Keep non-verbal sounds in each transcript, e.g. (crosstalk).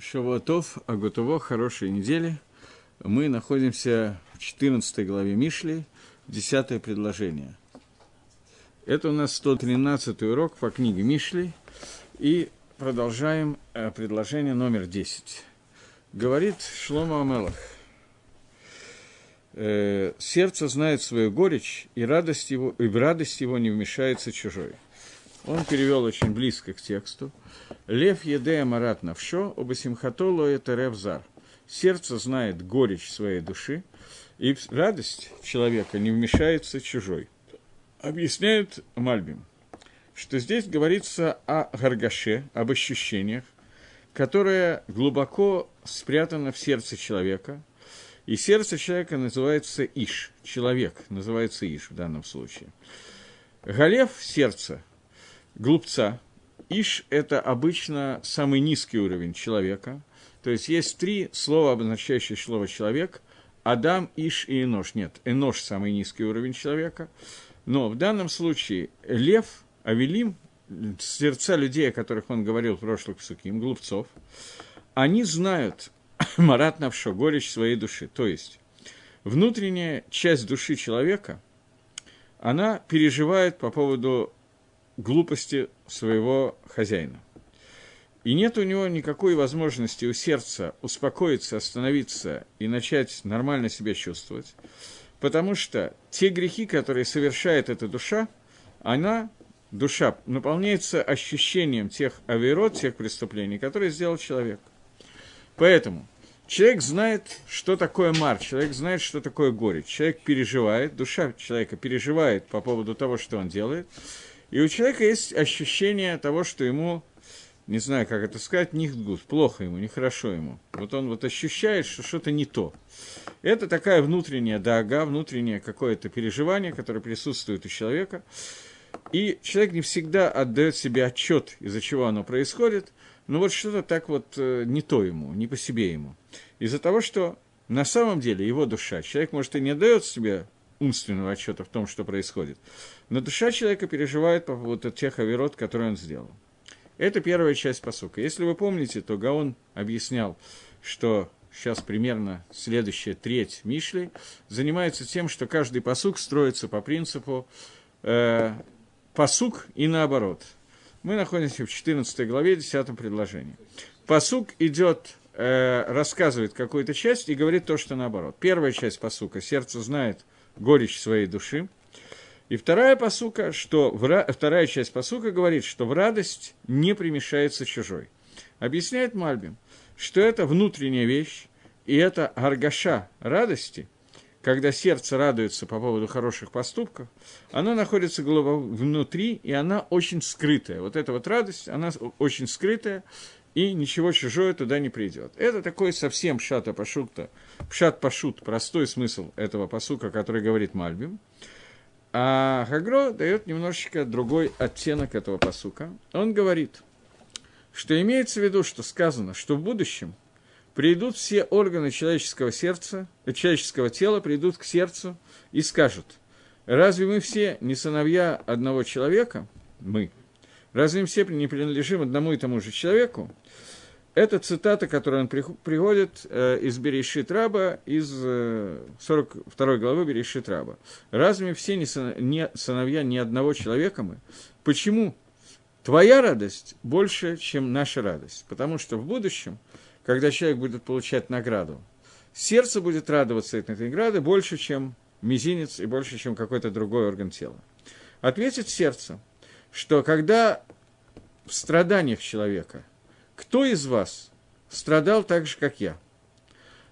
Шавуатов, Агутово, хорошей недели. Мы находимся в 14 главе Мишли, 10 предложение. Это у нас 113 урок по книге Мишли, и продолжаем э, предложение номер 10. Говорит Шлома Амелах. Э, «Сердце знает свою горечь, и, радость его, и в радость его не вмешается чужой». Он перевел очень близко к тексту. Лев едея марат навшо, обасимхато лоет ревзар. Сердце знает горечь своей души, и радость человека не вмешается чужой. Объясняет Мальбим, что здесь говорится о гаргаше, об ощущениях, которое глубоко спрятано в сердце человека, и сердце человека называется Иш, человек называется Иш в данном случае. Галев сердца, глупца, Иш – это обычно самый низкий уровень человека. То есть есть три слова, обозначающие слово «человек». Адам, Иш и Энош. Нет, Энош – самый низкий уровень человека. Но в данном случае лев, Авелим, сердца людей, о которых он говорил в прошлых псуким, глупцов, они знают (coughs) Марат Навшо, горечь своей души. То есть внутренняя часть души человека, она переживает по поводу глупости своего хозяина. И нет у него никакой возможности у сердца успокоиться, остановиться и начать нормально себя чувствовать, потому что те грехи, которые совершает эта душа, она, душа, наполняется ощущением тех авирот, тех преступлений, которые сделал человек. Поэтому человек знает, что такое мар, человек знает, что такое горе, человек переживает, душа человека переживает по поводу того, что он делает – и у человека есть ощущение того, что ему, не знаю, как это сказать, не гуд, плохо ему, нехорошо ему. Вот он вот ощущает, что что-то не то. Это такая внутренняя дага, внутреннее какое-то переживание, которое присутствует у человека. И человек не всегда отдает себе отчет, из-за чего оно происходит, но вот что-то так вот э, не то ему, не по себе ему. Из-за того, что на самом деле его душа, человек, может, и не отдает себе умственного отчета в том, что происходит. Но душа человека переживает по поводу тех оверот, которые он сделал. Это первая часть посука. Если вы помните, то Гаон объяснял, что сейчас примерно следующая треть Мишли занимается тем, что каждый посук строится по принципу э, посук и наоборот. Мы находимся в 14 главе, 10 предложении. Посук идет, э, рассказывает какую-то часть и говорит то, что наоборот. Первая часть посука «Сердце знает горечь своей души». И вторая посука, что в, вторая часть посука говорит, что в радость не примешается чужой. Объясняет Мальбим, что это внутренняя вещь, и это аргаша радости, когда сердце радуется по поводу хороших поступков, оно находится глубоко внутри, и она очень скрытая. Вот эта вот радость, она очень скрытая, и ничего чужое туда не придет. Это такой совсем пшата пашута, пшат пашут, простой смысл этого посука, который говорит Мальбим. А Хагро дает немножечко другой оттенок этого посука. Он говорит, что имеется в виду, что сказано, что в будущем придут все органы человеческого сердца, человеческого тела, придут к сердцу и скажут, разве мы все не сыновья одного человека, мы, разве все не принадлежим одному и тому же человеку, это цитата, которую он приводит э, из Берешит Раба, из э, 42 главы Берешит Раба. Разве все не сыновья ни одного человека мы? Почему? Твоя радость больше, чем наша радость. Потому что в будущем, когда человек будет получать награду, сердце будет радоваться этой награды больше, чем мизинец и больше, чем какой-то другой орган тела. Ответит сердце, что когда в страданиях человека – кто из вас страдал так же, как я?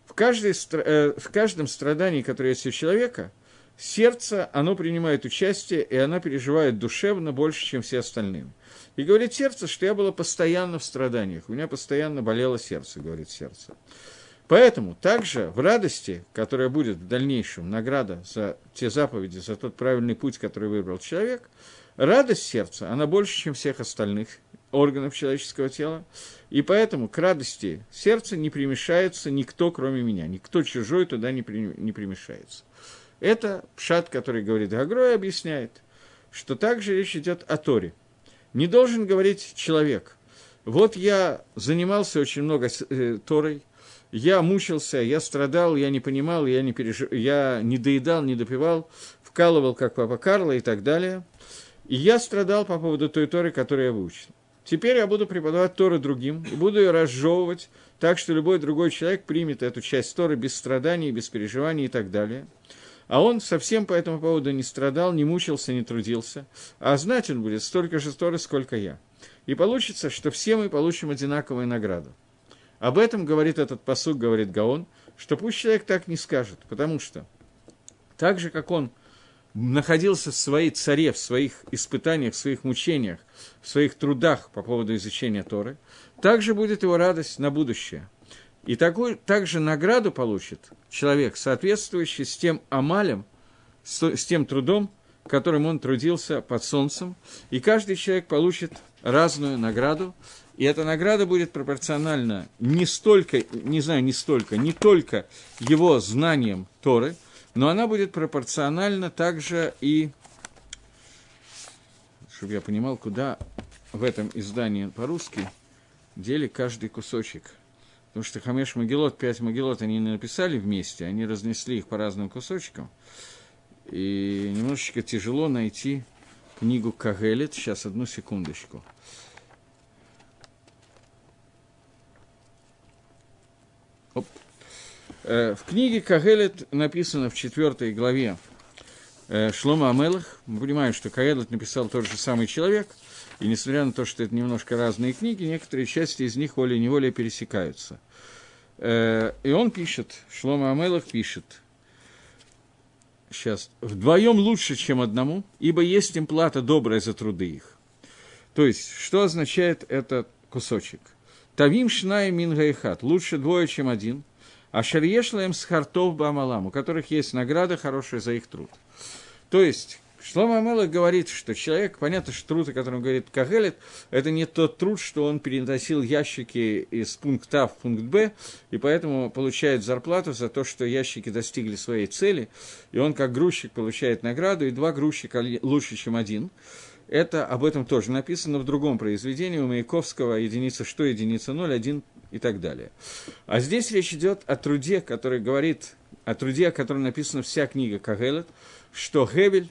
В, каждой, э, в каждом страдании, которое есть у человека, сердце, оно принимает участие, и оно переживает душевно больше, чем все остальные. И говорит сердце, что я была постоянно в страданиях, у меня постоянно болело сердце, говорит сердце. Поэтому также в радости, которая будет в дальнейшем награда за те заповеди, за тот правильный путь, который выбрал человек, радость сердца, она больше, чем всех остальных органов человеческого тела, и поэтому к радости сердца не примешается никто, кроме меня, никто чужой туда не, при, не примешается. Это пшат, который говорит Гагрой, объясняет, что также речь идет о Торе. Не должен говорить человек, вот я занимался очень много э, Торой, я мучился, я страдал, я не понимал, я не, переж... я не доедал, не допивал, вкалывал, как папа Карло и так далее. И я страдал по поводу той Торы, которую я выучил. Теперь я буду преподавать Торы другим и буду ее разжевывать так, что любой другой человек примет эту часть Торы без страданий, без переживаний и так далее. А он совсем по этому поводу не страдал, не мучился, не трудился. А знать он будет столько же Торы, сколько я. И получится, что все мы получим одинаковую награду. Об этом говорит этот посуд, говорит Гаон, что пусть человек так не скажет, потому что так же, как он находился в своей царе, в своих испытаниях, в своих мучениях, в своих трудах по поводу изучения Торы, также будет его радость на будущее. И такой, также награду получит человек, соответствующий с тем амалем, с, с тем трудом, которым он трудился под солнцем, и каждый человек получит разную награду, и эта награда будет пропорциональна не столько, не знаю, не столько, не только его знаниям Торы, но она будет пропорциональна также и, чтобы я понимал, куда в этом издании по-русски дели каждый кусочек. Потому что Хамеш Могилот, пять Могилот они не написали вместе, они разнесли их по разным кусочкам. И немножечко тяжело найти книгу Кагелет. Сейчас, одну секундочку. Оп. Э, в книге Кагелет написано в четвертой главе э, Шлома Амелах. Мы понимаем, что Кагелет написал тот же самый человек, и несмотря на то, что это немножко разные книги, некоторые части из них волей-неволей пересекаются. Э, и он пишет, Шлома Амелах пишет, сейчас, вдвоем лучше, чем одному, ибо есть им плата добрая за труды их. То есть, что означает этот кусочек – Тавим шнай мингайхат, лучше двое, чем один. А шарьешлаем с хартов бамалам, у которых есть награда хорошая за их труд. То есть, Шлома Амелах говорит, что человек, понятно, что труд, о котором говорит Кагелет, это не тот труд, что он переносил ящики из пункта А в пункт Б, и поэтому получает зарплату за то, что ящики достигли своей цели, и он как грузчик получает награду, и два грузчика лучше, чем один. Это об этом тоже написано в другом произведении у Маяковского единица что, единица ноль, один и так далее. А здесь речь идет о труде, который говорит, о труде, о котором написана вся книга Кагелет, что Гевель,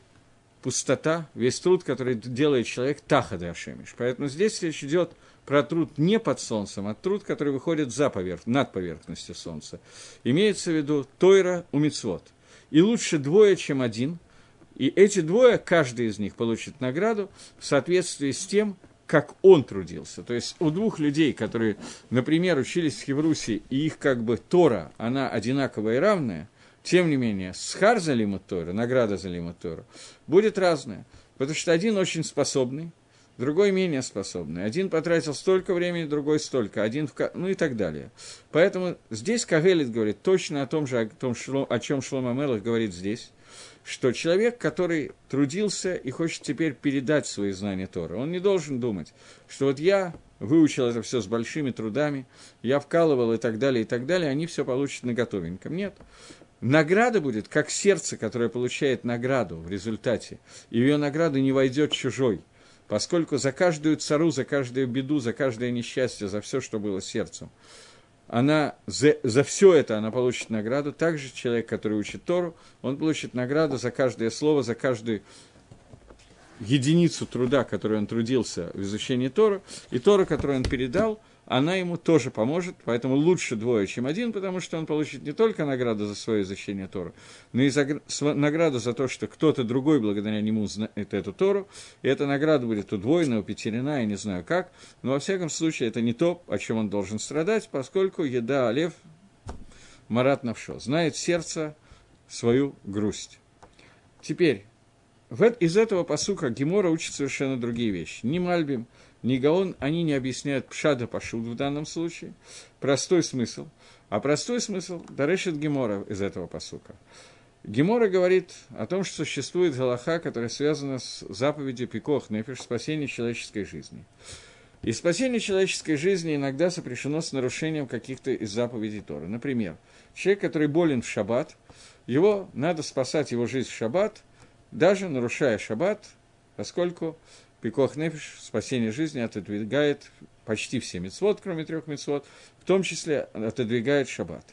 пустота, весь труд, который делает человек, тахады Ашемиш. Поэтому здесь речь идет про труд не под солнцем, а труд, который выходит за поверх, над поверхностью солнца. Имеется в виду Тойра у Мицвод. И лучше двое, чем один, и эти двое, каждый из них получит награду в соответствии с тем, как он трудился. То есть у двух людей, которые, например, учились в Хеврусе, и их как бы Тора, она одинаковая и равная, тем не менее, схар за лимут Тора, награда за лимут Тора, будет разная. Потому что один очень способный, другой менее способный. Один потратил столько времени, другой столько, один в... ну и так далее. Поэтому здесь Кагелит говорит точно о том же, о, том, о чем Шлома Мелах говорит здесь что человек, который трудился и хочет теперь передать свои знания Тора, он не должен думать, что вот я выучил это все с большими трудами, я вкалывал и так далее, и так далее, они все получат на готовеньком. Нет. Награда будет, как сердце, которое получает награду в результате, и в ее награду не войдет чужой, поскольку за каждую цару, за каждую беду, за каждое несчастье, за все, что было сердцем, она за, за все это она получит награду. Также человек, который учит Тору, он получит награду за каждое слово, за каждую единицу труда, которую он трудился в изучении Тора, и Тора, которую он передал – она ему тоже поможет, поэтому лучше двое, чем один, потому что он получит не только награду за свое изучение Тора, но и за, награду за то, что кто-то другой благодаря нему знает эту Тору, и эта награда будет удвоена, упетерена, я не знаю как, но во всяком случае это не то, о чем он должен страдать, поскольку еда Олев Марат Навшо знает сердце свою грусть. Теперь, из этого посука Гемора учит совершенно другие вещи. Не Мальбим, ни Гаон, они не объясняют пшада пашут в данном случае, простой смысл. А простой смысл дарешит Гемора из этого посука. Гемора говорит о том, что существует Галаха, которая связана с заповедью Пикох, Нефиш, спасения человеческой жизни. И спасение человеческой жизни иногда сопряжено с нарушением каких-то из заповедей Тора. Например, человек, который болен в шаббат, его надо спасать его жизнь в шаббат, даже нарушая шаббат, поскольку Пикох Нефиш, спасение жизни, отодвигает почти все мецвод, кроме трех мецвод, в том числе отодвигает шаббат.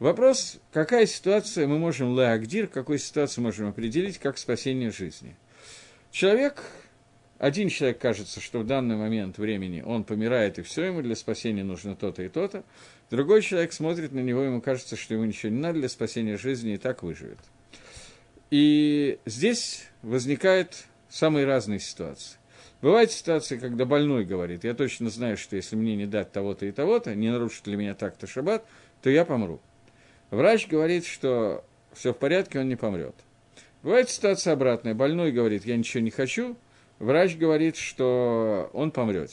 Вопрос, какая ситуация мы можем леагдир, какую ситуацию можем определить как спасение жизни. Человек, один человек кажется, что в данный момент времени он помирает, и все, ему для спасения нужно то-то и то-то. Другой человек смотрит на него, ему кажется, что ему ничего не надо для спасения жизни, и так выживет. И здесь возникают самые разные ситуации. Бывают ситуации, когда больной говорит, я точно знаю, что если мне не дать того-то и того-то, не нарушит ли меня так-то шаббат, то я помру. Врач говорит, что все в порядке, он не помрет. Бывает ситуация обратная. Больной говорит, я ничего не хочу. Врач говорит, что он помрет.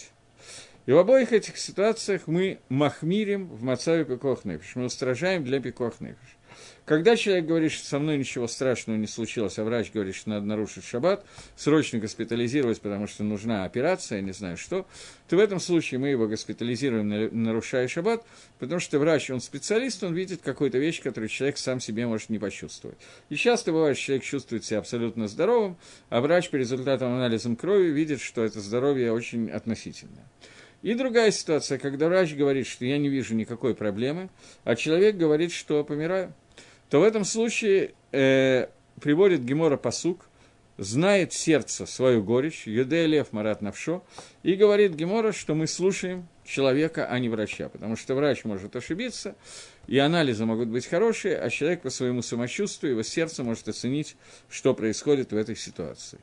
И в обоих этих ситуациях мы махмирим в Мацаве Пикох Нефиш. Мы устражаем для Пикох Нефиш. Когда человек говорит, что со мной ничего страшного не случилось, а врач говорит, что надо нарушить шаббат, срочно госпитализировать, потому что нужна операция, я не знаю что, то в этом случае мы его госпитализируем, нарушая шаббат, потому что врач, он специалист, он видит какую-то вещь, которую человек сам себе может не почувствовать. И часто бывает, что человек чувствует себя абсолютно здоровым, а врач по результатам анализа крови видит, что это здоровье очень относительное. И другая ситуация, когда врач говорит, что я не вижу никакой проблемы, а человек говорит, что помираю то в этом случае э, приводит Гемора Пасук, знает сердце свою горечь, Юдея Лев Марат Навшо, и говорит Гемора, что мы слушаем человека, а не врача, потому что врач может ошибиться, и анализы могут быть хорошие, а человек по своему самочувствию, его сердце может оценить, что происходит в этой ситуации.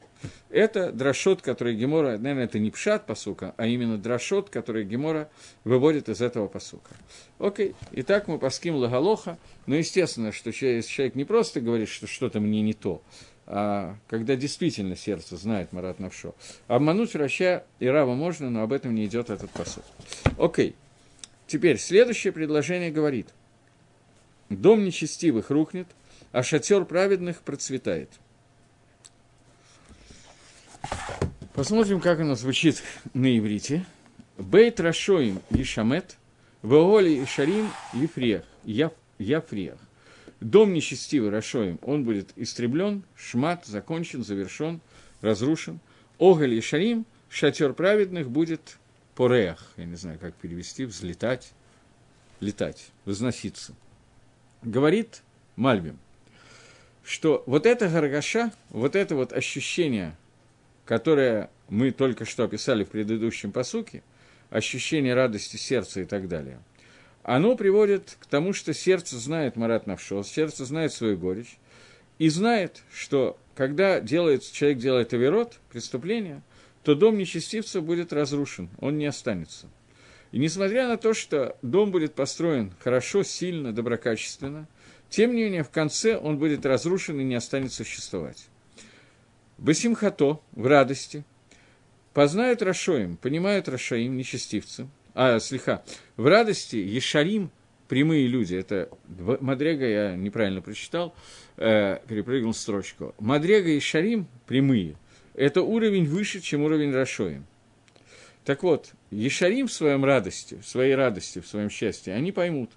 Это дрошот, который Гемора, наверное, это не пшат посука, а именно дрошот, который Гемора выводит из этого посука. Окей, итак, мы паским лагалоха, но естественно, что человек не просто говорит, что что-то мне не то, а когда действительно сердце знает Марат Навшо. Обмануть врача и раба можно, но об этом не идет этот посуд. Окей, теперь следующее предложение говорит, дом нечестивых рухнет, а шатер праведных процветает – Посмотрим, как оно звучит на иврите. Бейт Рашоим Ишамет, Веоли Ишарим Ефрех, Яфрех. Дом нечестивый Рашоим, он будет истреблен, шмат, закончен, завершен, разрушен. Оголь и Шарим, шатер праведных, будет порех, я не знаю, как перевести, взлетать, летать, возноситься. Говорит Мальбим, что вот это гаргаша, вот это вот ощущение которое мы только что описали в предыдущем посуке, ощущение радости сердца и так далее, оно приводит к тому, что сердце знает Марат Навшо, сердце знает свою горечь, и знает, что когда делает, человек делает оверот, преступление, то дом нечестивца будет разрушен, он не останется. И несмотря на то, что дом будет построен хорошо, сильно, доброкачественно, тем не менее в конце он будет разрушен и не останется существовать. Басимхато, в радости, познают Рашоим, понимают Рашаим, нечестивцы, а, слегка, в радости Ешарим, прямые люди, это Мадрега, я неправильно прочитал, э, перепрыгнул строчку. Мадрега и Шарим, прямые, это уровень выше, чем уровень Рашоим. Так вот, Ешарим в своем радости, в своей радости, в своем счастье, они поймут,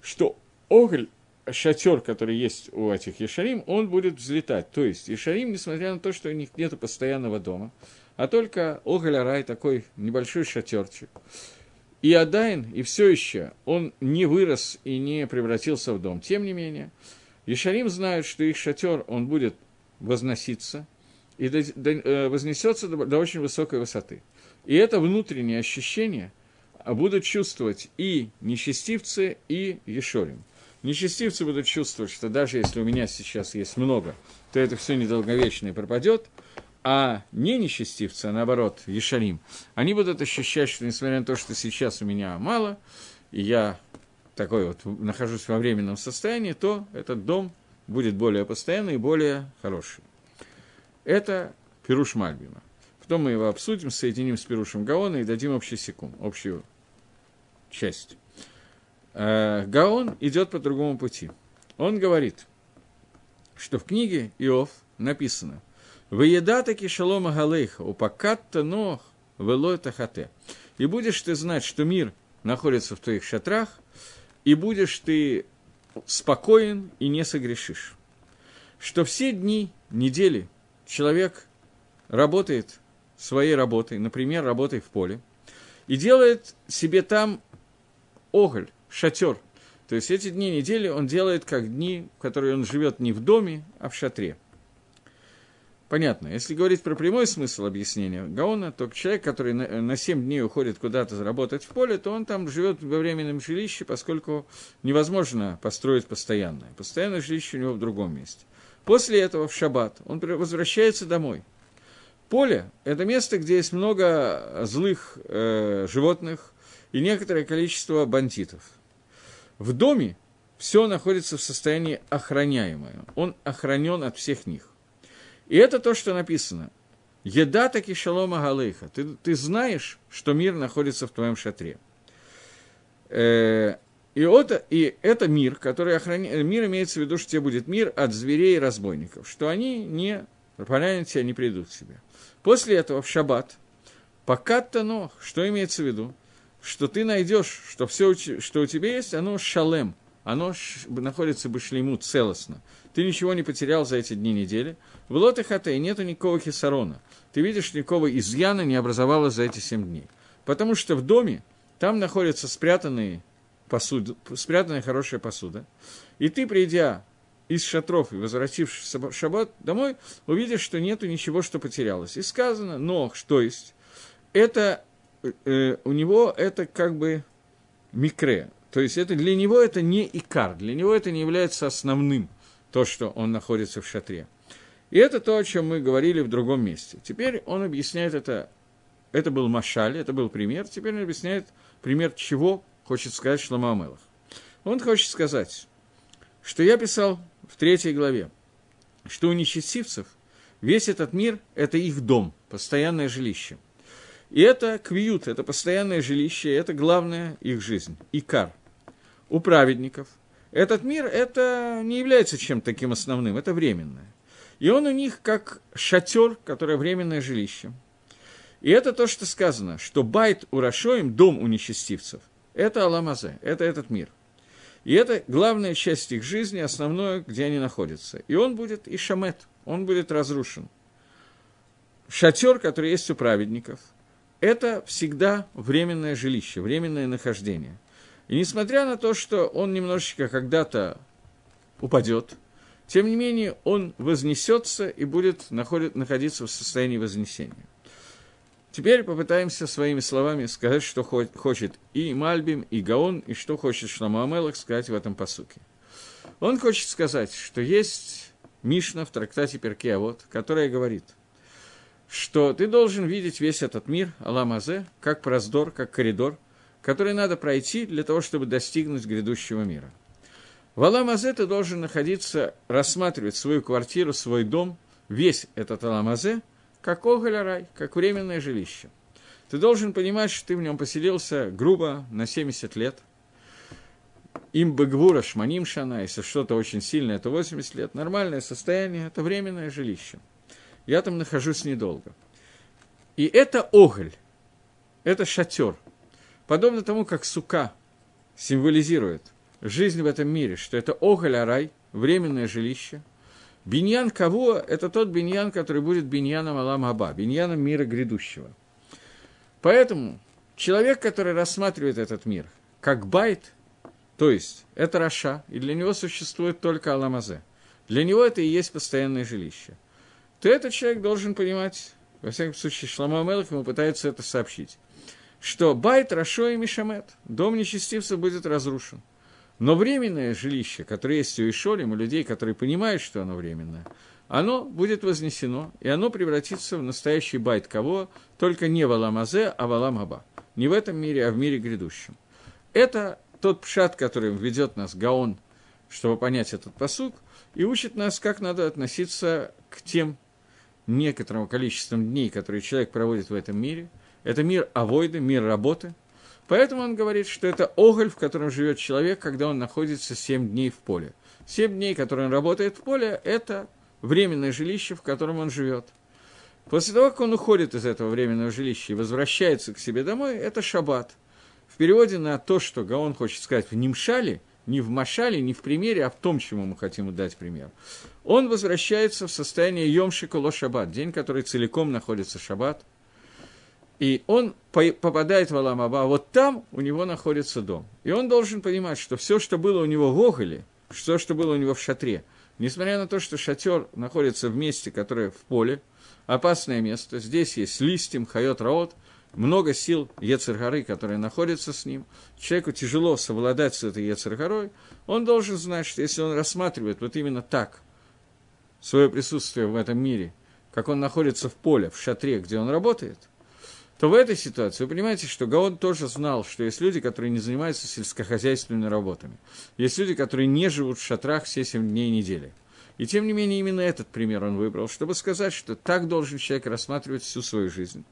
что Огль шатер, который есть у этих Ешарим, он будет взлетать. То есть Ешарим, несмотря на то, что у них нет постоянного дома, а только Оголярай, такой небольшой шатерчик. И Адайн, и все еще, он не вырос и не превратился в дом. Тем не менее, Ешарим знают, что их шатер, он будет возноситься и э, вознесется до, до очень высокой высоты. И это внутреннее ощущение будут чувствовать и нечестивцы, и Ешорим – Нечестивцы будут чувствовать, что даже если у меня сейчас есть много, то это все недолговечно и пропадет, а не нечестивцы, а наоборот, Ешарим, они будут ощущать, что несмотря на то, что сейчас у меня мало, и я такой вот нахожусь во временном состоянии, то этот дом будет более постоянный и более хороший. Это Пируш Мальбима. Потом мы его обсудим, соединим с Пирушем Гаона и дадим общий секунд, общую часть. Э, Гаон идет по другому пути. Он говорит, что в книге Иов написано «Выеда таки шалома галейха, упакатта нох, велой тахате». И будешь ты знать, что мир находится в твоих шатрах, и будешь ты спокоен и не согрешишь. Что все дни, недели человек работает своей работой, например, работой в поле, и делает себе там оголь, шатер. То есть эти дни недели он делает как дни, в которые он живет не в доме, а в шатре. Понятно. Если говорить про прямой смысл объяснения Гаона, то человек, который на, на 7 дней уходит куда-то работать в поле, то он там живет во временном жилище, поскольку невозможно построить постоянное. Постоянное жилище у него в другом месте. После этого в шаббат он возвращается домой. Поле – это место, где есть много злых э, животных и некоторое количество бандитов. В доме все находится в состоянии охраняемое. Он охранен от всех них. И это то, что написано. Еда таки шалома галейха. Ты, ты знаешь, что мир находится в твоем шатре. Э, и, это, и это мир, который охраняет... Мир имеется в виду, что тебе будет мир от зверей и разбойников. Что они не поранят тебя, не придут к себе. После этого в шаббат, пока то что имеется в виду? Что ты найдешь, что все, что у тебя есть, оно шалем, оно находится бы шлейму целостно. Ты ничего не потерял за эти дни недели. В лоте хатей нету никакого хисарона. Ты видишь, никакого изъяна не образовалось за эти семь дней. Потому что в доме там находятся спрятанные посуды, спрятанная хорошая посуда. И ты, придя из шатров и возвратившись в шаббат домой, увидишь, что нету ничего, что потерялось. И сказано, но что есть? Это э, у него это как бы микре. То есть это для него это не икар, для него это не является основным, то, что он находится в шатре. И это то, о чем мы говорили в другом месте. Теперь он объясняет это, это был Машаль, это был пример, теперь он объясняет пример чего хочет сказать Шлома Амелах. Он хочет сказать, что я писал в третьей главе, что у нечестивцев весь этот мир – это их дом, постоянное жилище. И это квиют, это постоянное жилище, это главная их жизнь, икар. У праведников этот мир это не является чем-то таким основным, это временное. И он у них как шатер, которое временное жилище. И это то, что сказано, что байт у Рашоим, дом у нечестивцев, это Аламазе, это этот мир. И это главная часть их жизни, основное, где они находятся. И он будет и шамет, он будет разрушен. Шатер, который есть у праведников, это всегда временное жилище, временное нахождение. И несмотря на то, что он немножечко когда-то упадет, тем не менее, он вознесется и будет находит, находиться в состоянии вознесения. Теперь попытаемся своими словами сказать, что хочет и Мальбим, и Гаон, и что хочет Шламу сказать в этом посуке. Он хочет сказать, что есть Мишна в трактате Перке, вот, которая говорит, что ты должен видеть весь этот мир, Аламазе, как проздор, как коридор, который надо пройти для того, чтобы достигнуть грядущего мира – в Аламазе ты должен находиться, рассматривать свою квартиру, свой дом, весь этот Аламазе, как оголь как временное жилище. Ты должен понимать, что ты в нем поселился грубо на 70 лет. Им бы гвура шманим шана, если что-то очень сильное, это 80 лет. Нормальное состояние – это временное жилище. Я там нахожусь недолго. И это оголь, это шатер. Подобно тому, как сука символизирует – жизнь в этом мире, что это Оголь-Арай, временное жилище. Биньян кого? Это тот биньян, который будет биньяном Алам Аба, биньяном мира грядущего. Поэтому человек, который рассматривает этот мир как בית, то есть это רשע, и для него существует только עולם הזה, для него это и есть постоянное жилище, то этот человек должен понимать, во всяком случае, שלמה המלך ему пытается это сообщить, что בית רשעים ישמד, дом нечестивца будет разрушен – но временное жилище, которое есть у ישרים, у людей, которые понимают, что оно временное, оно будет вознесено, и оно превратится в настоящий בית кого? Только не в Аламазе, а в Аламаба. Не в этом мире, а в мире грядущем. Это тот пшат, который ведет нас Гаон, чтобы понять этот посук, и учит нас, как надо относиться к тем некоторым количествам дней, которые человек проводит в этом мире. Это мир авойды, мир работы – Поэтому он говорит, что это оголь, в котором живет человек, когда он находится 7 дней в поле. 7 дней, которые он работает в поле, это временное жилище, в котором он живет. После того, как он уходит из этого временного жилища и возвращается к себе домой, это шаббат. В переводе на то, что Гаон хочет сказать в Нимшале, не в Машале, не в примере, а в том, чему мы хотим дать пример. Он возвращается в состояние Йом Шиколо Шаббат, день, который целиком находится шаббат – И он попадает в Аламаба, а вот там у него находится дом. И он должен понимать, что все, что было у него в Оголе, все, что было у него в шатре, несмотря на то, что шатер находится в месте, которое в поле, опасное место, здесь есть листьем, хайот раот, много сил Ецергары, которые находятся с ним, человеку тяжело совладать с этой Ецергарой, он должен знать, что если он рассматривает вот именно так свое присутствие в этом мире, как он находится в поле, в шатре, где он работает – то в этой ситуации вы понимаете, что Гаон тоже знал, что есть люди, которые не занимаются сельскохозяйственными работами. Есть люди, которые не живут в шатрах все 7 дней недели. И тем не менее, именно этот пример он выбрал, чтобы сказать, что так должен человек рассматривать всю свою жизнь.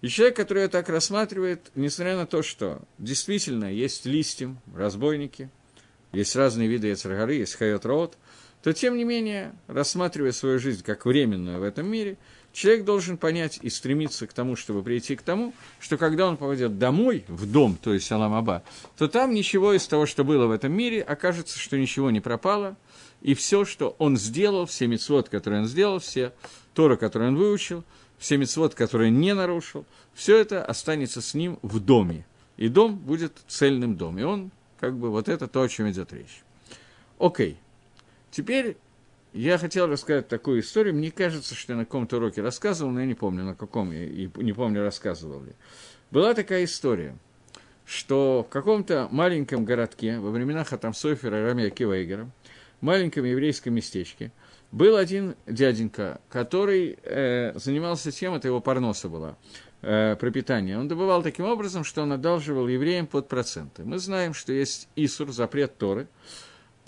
И человек, который так рассматривает, несмотря на то, что действительно есть листьем, разбойники, есть разные виды яцергары, есть хайот то тем не менее, рассматривая свою жизнь как временную в этом мире, человек должен понять и стремиться к тому, чтобы прийти к тому, что когда он попадет домой, в дом, то есть Аламаба, то там ничего из того, что было в этом мире, окажется, что ничего не пропало, и все, что он сделал, все мецвод, которые он сделал, все Тора, которые он выучил, все мецвод, которые не нарушил, все это останется с ним в доме. И дом будет цельным домом. И он, как бы, вот это то, о чем идет речь. Окей. Теперь я хотел рассказать такую историю. Мне кажется, что я на каком-то уроке рассказывал, но я не помню, на каком, и не помню, рассказывал ли. Была такая история, что в каком-то маленьком городке во времена Хатам Софера и Рамия Кивейгера, маленьком еврейском местечке, был один дяденька, который э, занимался тем, это его парноса была, э, пропитание. Он добывал таким образом, что он одалживал евреям под проценты. Мы знаем, что есть Исур, запрет Торы,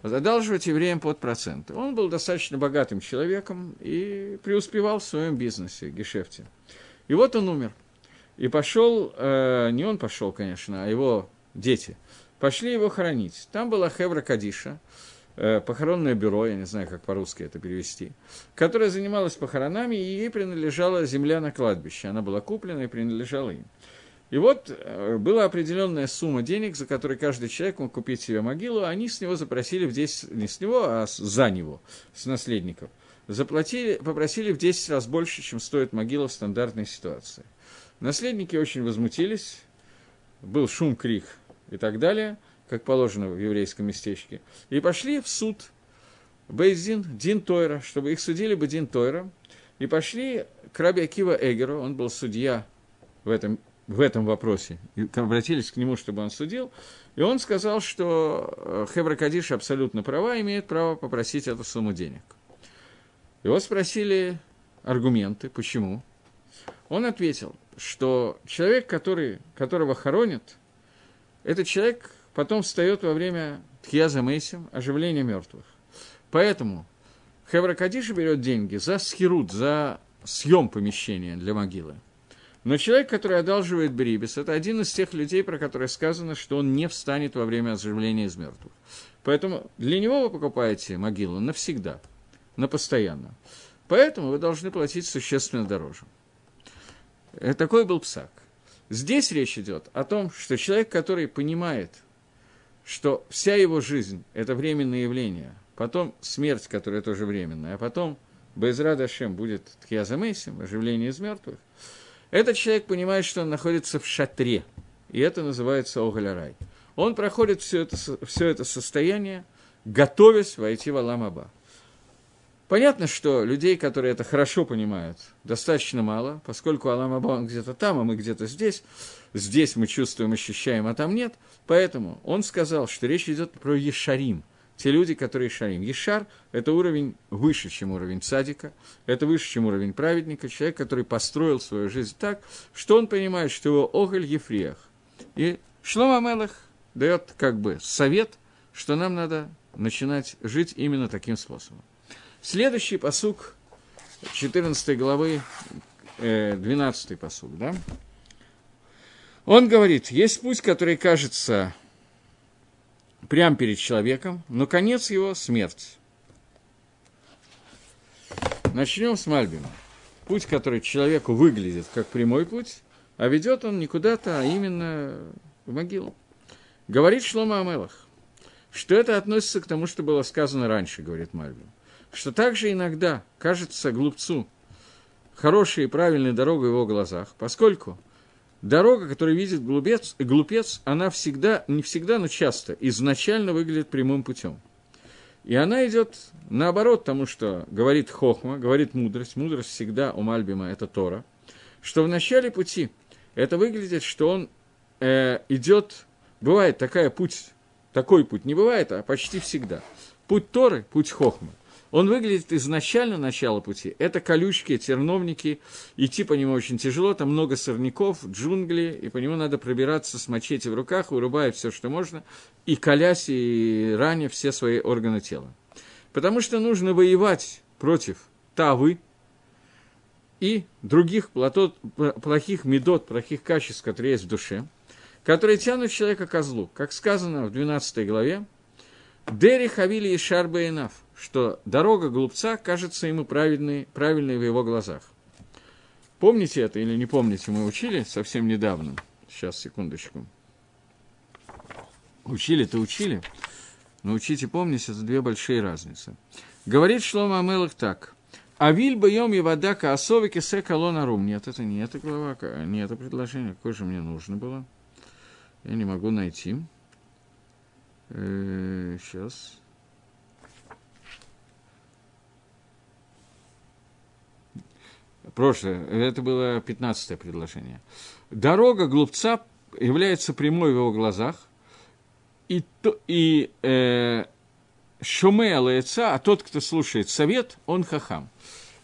задалживать евреям под проценты. Он был достаточно богатым человеком и преуспевал в своем бизнесе, гешефте. И вот он умер. И пошел, э, не он пошел, конечно, а его дети, пошли его хоронить. Там была Хевра Кадиша, э, похоронное бюро, я не знаю, как по-русски это перевести, которое занималось похоронами, и ей принадлежала земля на кладбище. Она была куплена и принадлежала им. И вот э, была определенная сумма денег, за которой каждый человек мог купить себе могилу, а они с него запросили в 10, не с него, а за него, с наследников. Заплатили, попросили в 10 раз больше, чем стоит могила в стандартной ситуации. Наследники очень возмутились, был шум, крик и так далее, как положено в еврейском местечке, и пошли в суд Бейзин, Дин Тойра, чтобы их судили бы Дин Тойра, и пошли к Раби Акива Эгеру, он был судья в этом в этом вопросе, и обратились к нему, чтобы он судил, и он сказал, что э, Хевра Кадиш абсолютно права, имеет право попросить эту сумму денег. Его спросили аргументы, почему. Он ответил, что человек, который, которого хоронят, этот человек потом встает во время Тхьяза Мейсим, оживления мертвых. Поэтому Хевра Кадиша берет деньги за схирут, за съем помещения для могилы. Но человек, который одалживает Брибис, это один из тех людей, про которых сказано, что он не встанет во время оживления из мертвых. Поэтому для него вы покупаете могилу навсегда, на постоянно. Поэтому вы должны платить существенно дороже. Э, такой был псак. Здесь речь идет о том, что человек, который понимает, что вся его жизнь – это временное явление, потом смерть, которая тоже временная, а потом Безрад Ашем будет Тхиазамейсим, оживление из мертвых – этот человек понимает, что он находится в шатре, и это называется Огалярай. Он проходит все это, все это состояние, готовясь войти в Аламаба. Понятно, что людей, которые это хорошо понимают, достаточно мало, поскольку Аламаба где-то там, а мы где-то здесь. Здесь мы чувствуем, ощущаем, а там нет. Поэтому он сказал, что речь идет про Ешарим – те люди, которые шарим. Ешар – это уровень выше, чем уровень садика, это выше, чем уровень праведника, человек, который построил свою жизнь так, что он понимает, что его оголь Ефриях. И Шлома Мелах дает как бы совет, что нам надо начинать жить именно таким способом. Следующий посук 14 главы, 12 э, посук, да? Он говорит, есть путь, который кажется прямо перед человеком, но конец его – смерть. Начнем с Мальбима. Путь, который человеку выглядит как прямой путь, а ведет он не куда-то, а именно в могилу. Говорит Шлома Амелах, что это относится к тому, что было сказано раньше, говорит Мальбим, что также иногда кажется глупцу хорошей и правильной дорогой в его глазах, поскольку дорога, которую видит глупец, глупец, она всегда, не всегда, но часто, изначально выглядит прямым путем. И она идет наоборот тому, что говорит Хохма, говорит мудрость. Мудрость всегда у Мальбима – это Тора. Что в начале пути это выглядит, что он э, идет, бывает такая путь, такой путь не бывает, а почти всегда. Путь Торы, путь Хохмы – он выглядит изначально начало пути. Это колючки, терновники, идти по нему очень тяжело, там много сорняков, джунгли, и по нему надо пробираться с мачете в руках, вырубая все, что можно, и колясь, и раня все свои органы тела. Потому что нужно воевать против Тавы и других платот, плохих медот, плохих качеств, которые есть в душе, которые тянут человека ко злу. Как сказано в 12 главе, «Дери хавили и шарба что дорога глупца кажется ему правильной, правильной в его глазах. Помните это или не помните, мы учили совсем недавно. Сейчас, секундочку. Учили-то учили, но учите помните, это две большие разницы. Говорит Шлома Амелах так. Авиль боем и вода каосовы кисе колона рум. Нет, это не эта глава, не это предложение. Какое же мне нужно было? Я не могу найти. Э, сейчас. Прошлое, это было 15 предложение. Дорога глупца является прямой в его глазах, и, и э, шуме лаеца, а тот, кто слушает совет, он хахам.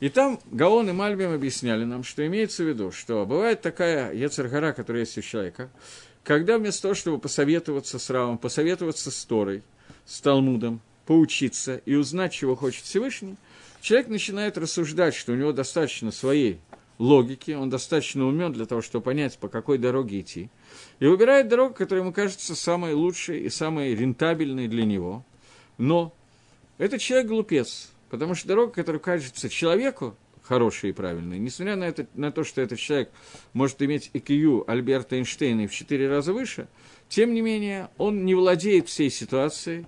И там Гаон и Мальбим объясняли нам, что имеется в виду, что бывает такая яцергара, которая есть у человека, когда вместо того, чтобы посоветоваться с Равом, посоветоваться с Торой, с Талмудом, поучиться и узнать, чего хочет Всевышний – человек начинает рассуждать, что у него достаточно своей логики, он достаточно умен для того, чтобы понять, по какой дороге идти, и выбирает дорогу, которая ему кажется самой лучшей и самой рентабельной для него. Но этот человек глупец, потому что дорога, которая кажется человеку хорошей и правильной, несмотря на, это, на то, что этот человек может иметь IQ Альберта Эйнштейна в четыре раза выше, тем не менее он не владеет всей ситуацией,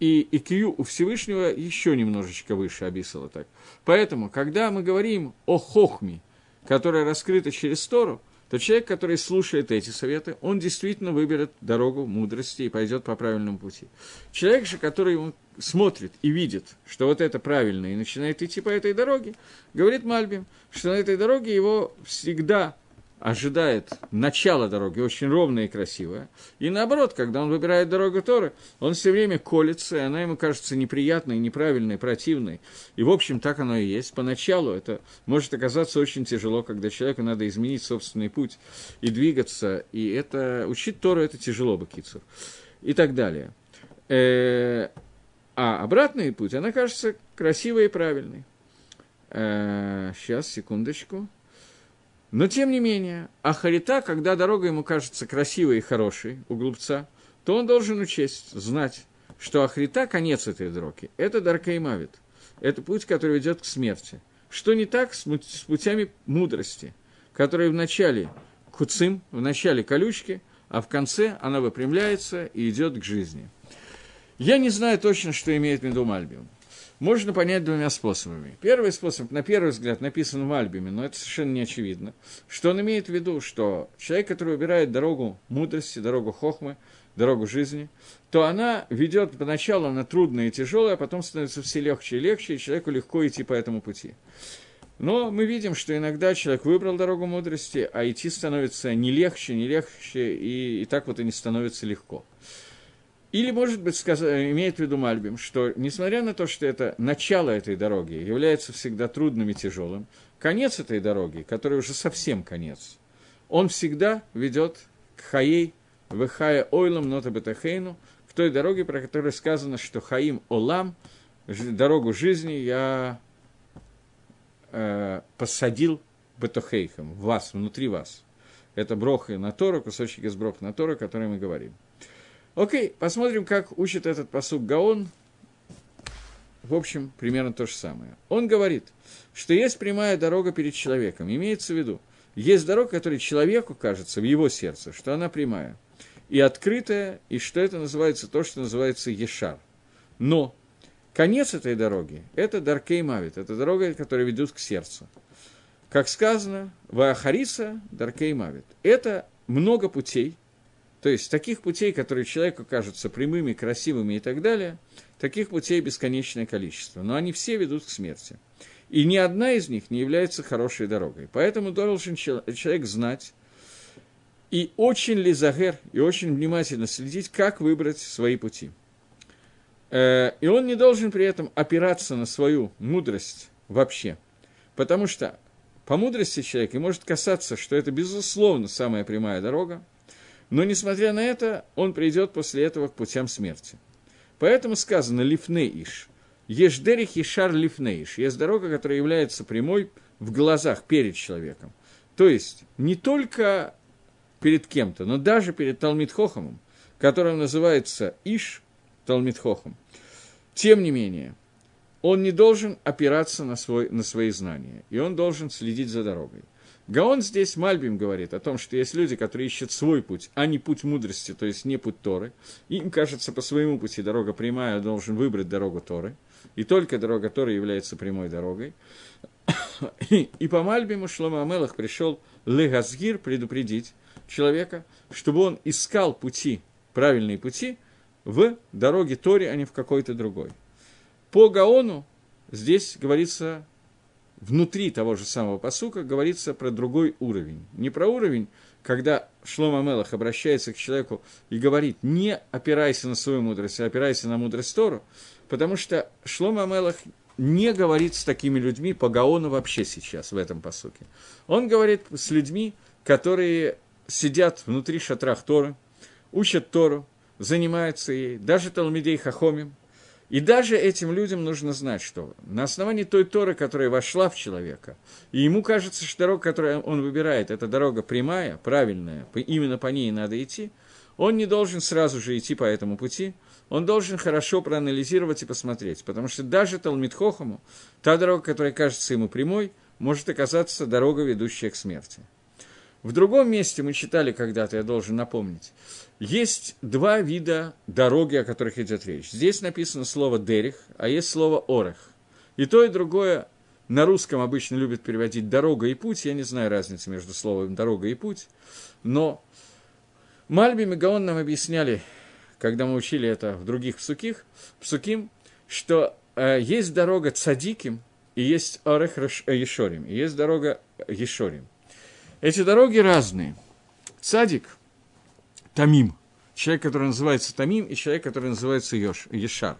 и IQ у Всевышнего еще немножечко выше Абисала так. Поэтому, когда мы говорим о хохме, которая раскрыта через Тору, то человек, который слушает эти советы, он действительно выберет дорогу мудрости и пойдет по правильному пути. Человек же, который смотрит и видит, что вот это правильно, и начинает идти по этой дороге, говорит Мальбим, что на этой дороге его всегда ожидает начало дороги очень ровное и красивое. И наоборот, когда он выбирает дорогу Торы, он все время колется, и она ему кажется неприятной, неправильной, противной. И, в общем, так оно и есть. Поначалу это может оказаться очень тяжело, когда человеку надо изменить собственный путь и двигаться. И это учить Тору это тяжело, Бакицур. И так далее. Э, а обратный путь, она кажется красивой и правильной. Э, сейчас, секундочку. Но, тем не менее, Ахарита, когда дорога ему кажется красивой и хорошей у глупца, то он должен учесть, знать, что Ахрита – конец этой дороги. Это Дарка и. Это путь, который ведет к смерти. Что не так с, путями мудрости, которые в начале куцим, в начале колючки, а в конце она выпрямляется и идет к жизни. Я не знаю точно, что имеет в виду Мальбиум можно понять двумя способами. Первый способ, на первый взгляд, написан в Альбиме, но это совершенно не очевидно, что он имеет в виду, что человек, который выбирает дорогу мудрости, дорогу хохмы, дорогу жизни, то она ведет поначалу на трудное и тяжелое, а потом становится все легче и легче, и человеку легко идти по этому пути. Но мы видим, что иногда человек выбрал дорогу мудрости, а идти становится не легче, не легче, и, и так вот и не становится легко. Или, может быть, сказ... имеет в виду Мальбим, что, несмотря на то, что это начало этой дороги является всегда трудным и тяжелым, конец этой дороги, который уже совсем конец, он всегда ведет к Хаей, Вехая Ойлам Нота Бетахейну, к той дороге, про которую сказано, что Хаим Олам, дорогу жизни я э, посадил Бетахейхом, вас, внутри вас. Это броха на Тору, кусочек из броха на Тору, о которой мы говорим. Окей, посмотрим, как учит этот посук Гаон. В общем, примерно то же самое. Он говорит, что есть прямая дорога перед человеком. Имеется в виду, есть дорога, которая человеку кажется в его сердце, что она прямая и открытая, и что это называется то, что называется Ешар. Но конец этой дороги – это Даркей Мавит, это дорога, которая ведет к сердцу. Как сказано, Ваахариса Даркей Мавит. Это много путей, то есть таких путей, которые человеку кажутся прямыми, красивыми и так далее, таких путей бесконечное количество. Но они все ведут к смерти. И ни одна из них не является хорошей дорогой. Поэтому должен человек знать и очень ли загер, и очень внимательно следить, как выбрать свои пути. Э, и он не должен при этом опираться на свою мудрость вообще. Потому что по мудрости человека может касаться, что это, безусловно, самая прямая дорога, но, несмотря на это, он придет после этого к путям смерти. Поэтому сказано «лифнеиш». Ешдерих и шар лифнеиш. Есть дорога, которая является прямой в глазах перед человеком. То есть не только перед кем-то, но даже перед Талмитхохомом, которым называется Иш Талмитхохом. Тем не менее, он не должен опираться на, свой, на свои знания, и он должен следить за дорогой. Гаон здесь, Мальбим, говорит о том, что есть люди, которые ищут свой путь, а не путь мудрости, то есть не путь Торы. Им кажется, по своему пути дорога прямая, должен выбрать дорогу Торы. И только дорога Торы является прямой дорогой. И, по Мальбиму Шлома Амелах пришел Легазгир предупредить человека, чтобы он искал пути, правильные пути, в дороге Торе, а не в какой-то другой. По Гаону здесь говорится внутри того же самого посука говорится про другой уровень. Не про уровень, когда Шлома Мелах обращается к человеку и говорит, не опирайся на свою мудрость, а опирайся на мудрость Тору, потому что Шлома Мелах не говорит с такими людьми по Гаону вообще сейчас, в этом посуке. Он говорит с людьми, которые сидят внутри шатрах Торы, учат Тору, занимаются ей, даже Талмидей Хахомим, и даже этим людям нужно знать, что на основании той Торы, которая вошла в человека, и ему кажется, что дорога, которую он выбирает, это дорога прямая, правильная, именно по ней надо идти, он не должен сразу же идти по этому пути, он должен хорошо проанализировать и посмотреть, потому что даже Талмитхохому, та дорога, которая кажется ему прямой, может оказаться дорога, ведущая к смерти. В другом месте мы читали когда-то, я должен напомнить, есть два вида дороги, о которых идет речь. Здесь написано слово «дерих», а есть слово «орех». И то, и другое на русском обычно любят переводить «дорога» и «путь». Я не знаю разницы между словом «дорога» и «путь». Но Мальбим и Гаон нам объясняли, когда мы учили это в других псуких, псуким, что э, есть дорога цадиким и есть орех ешорим, и есть дорога ешорим. Эти дороги разные. Цадик – Тамим. Человек, который называется Тамим, и человек, который называется Йош, Ешар.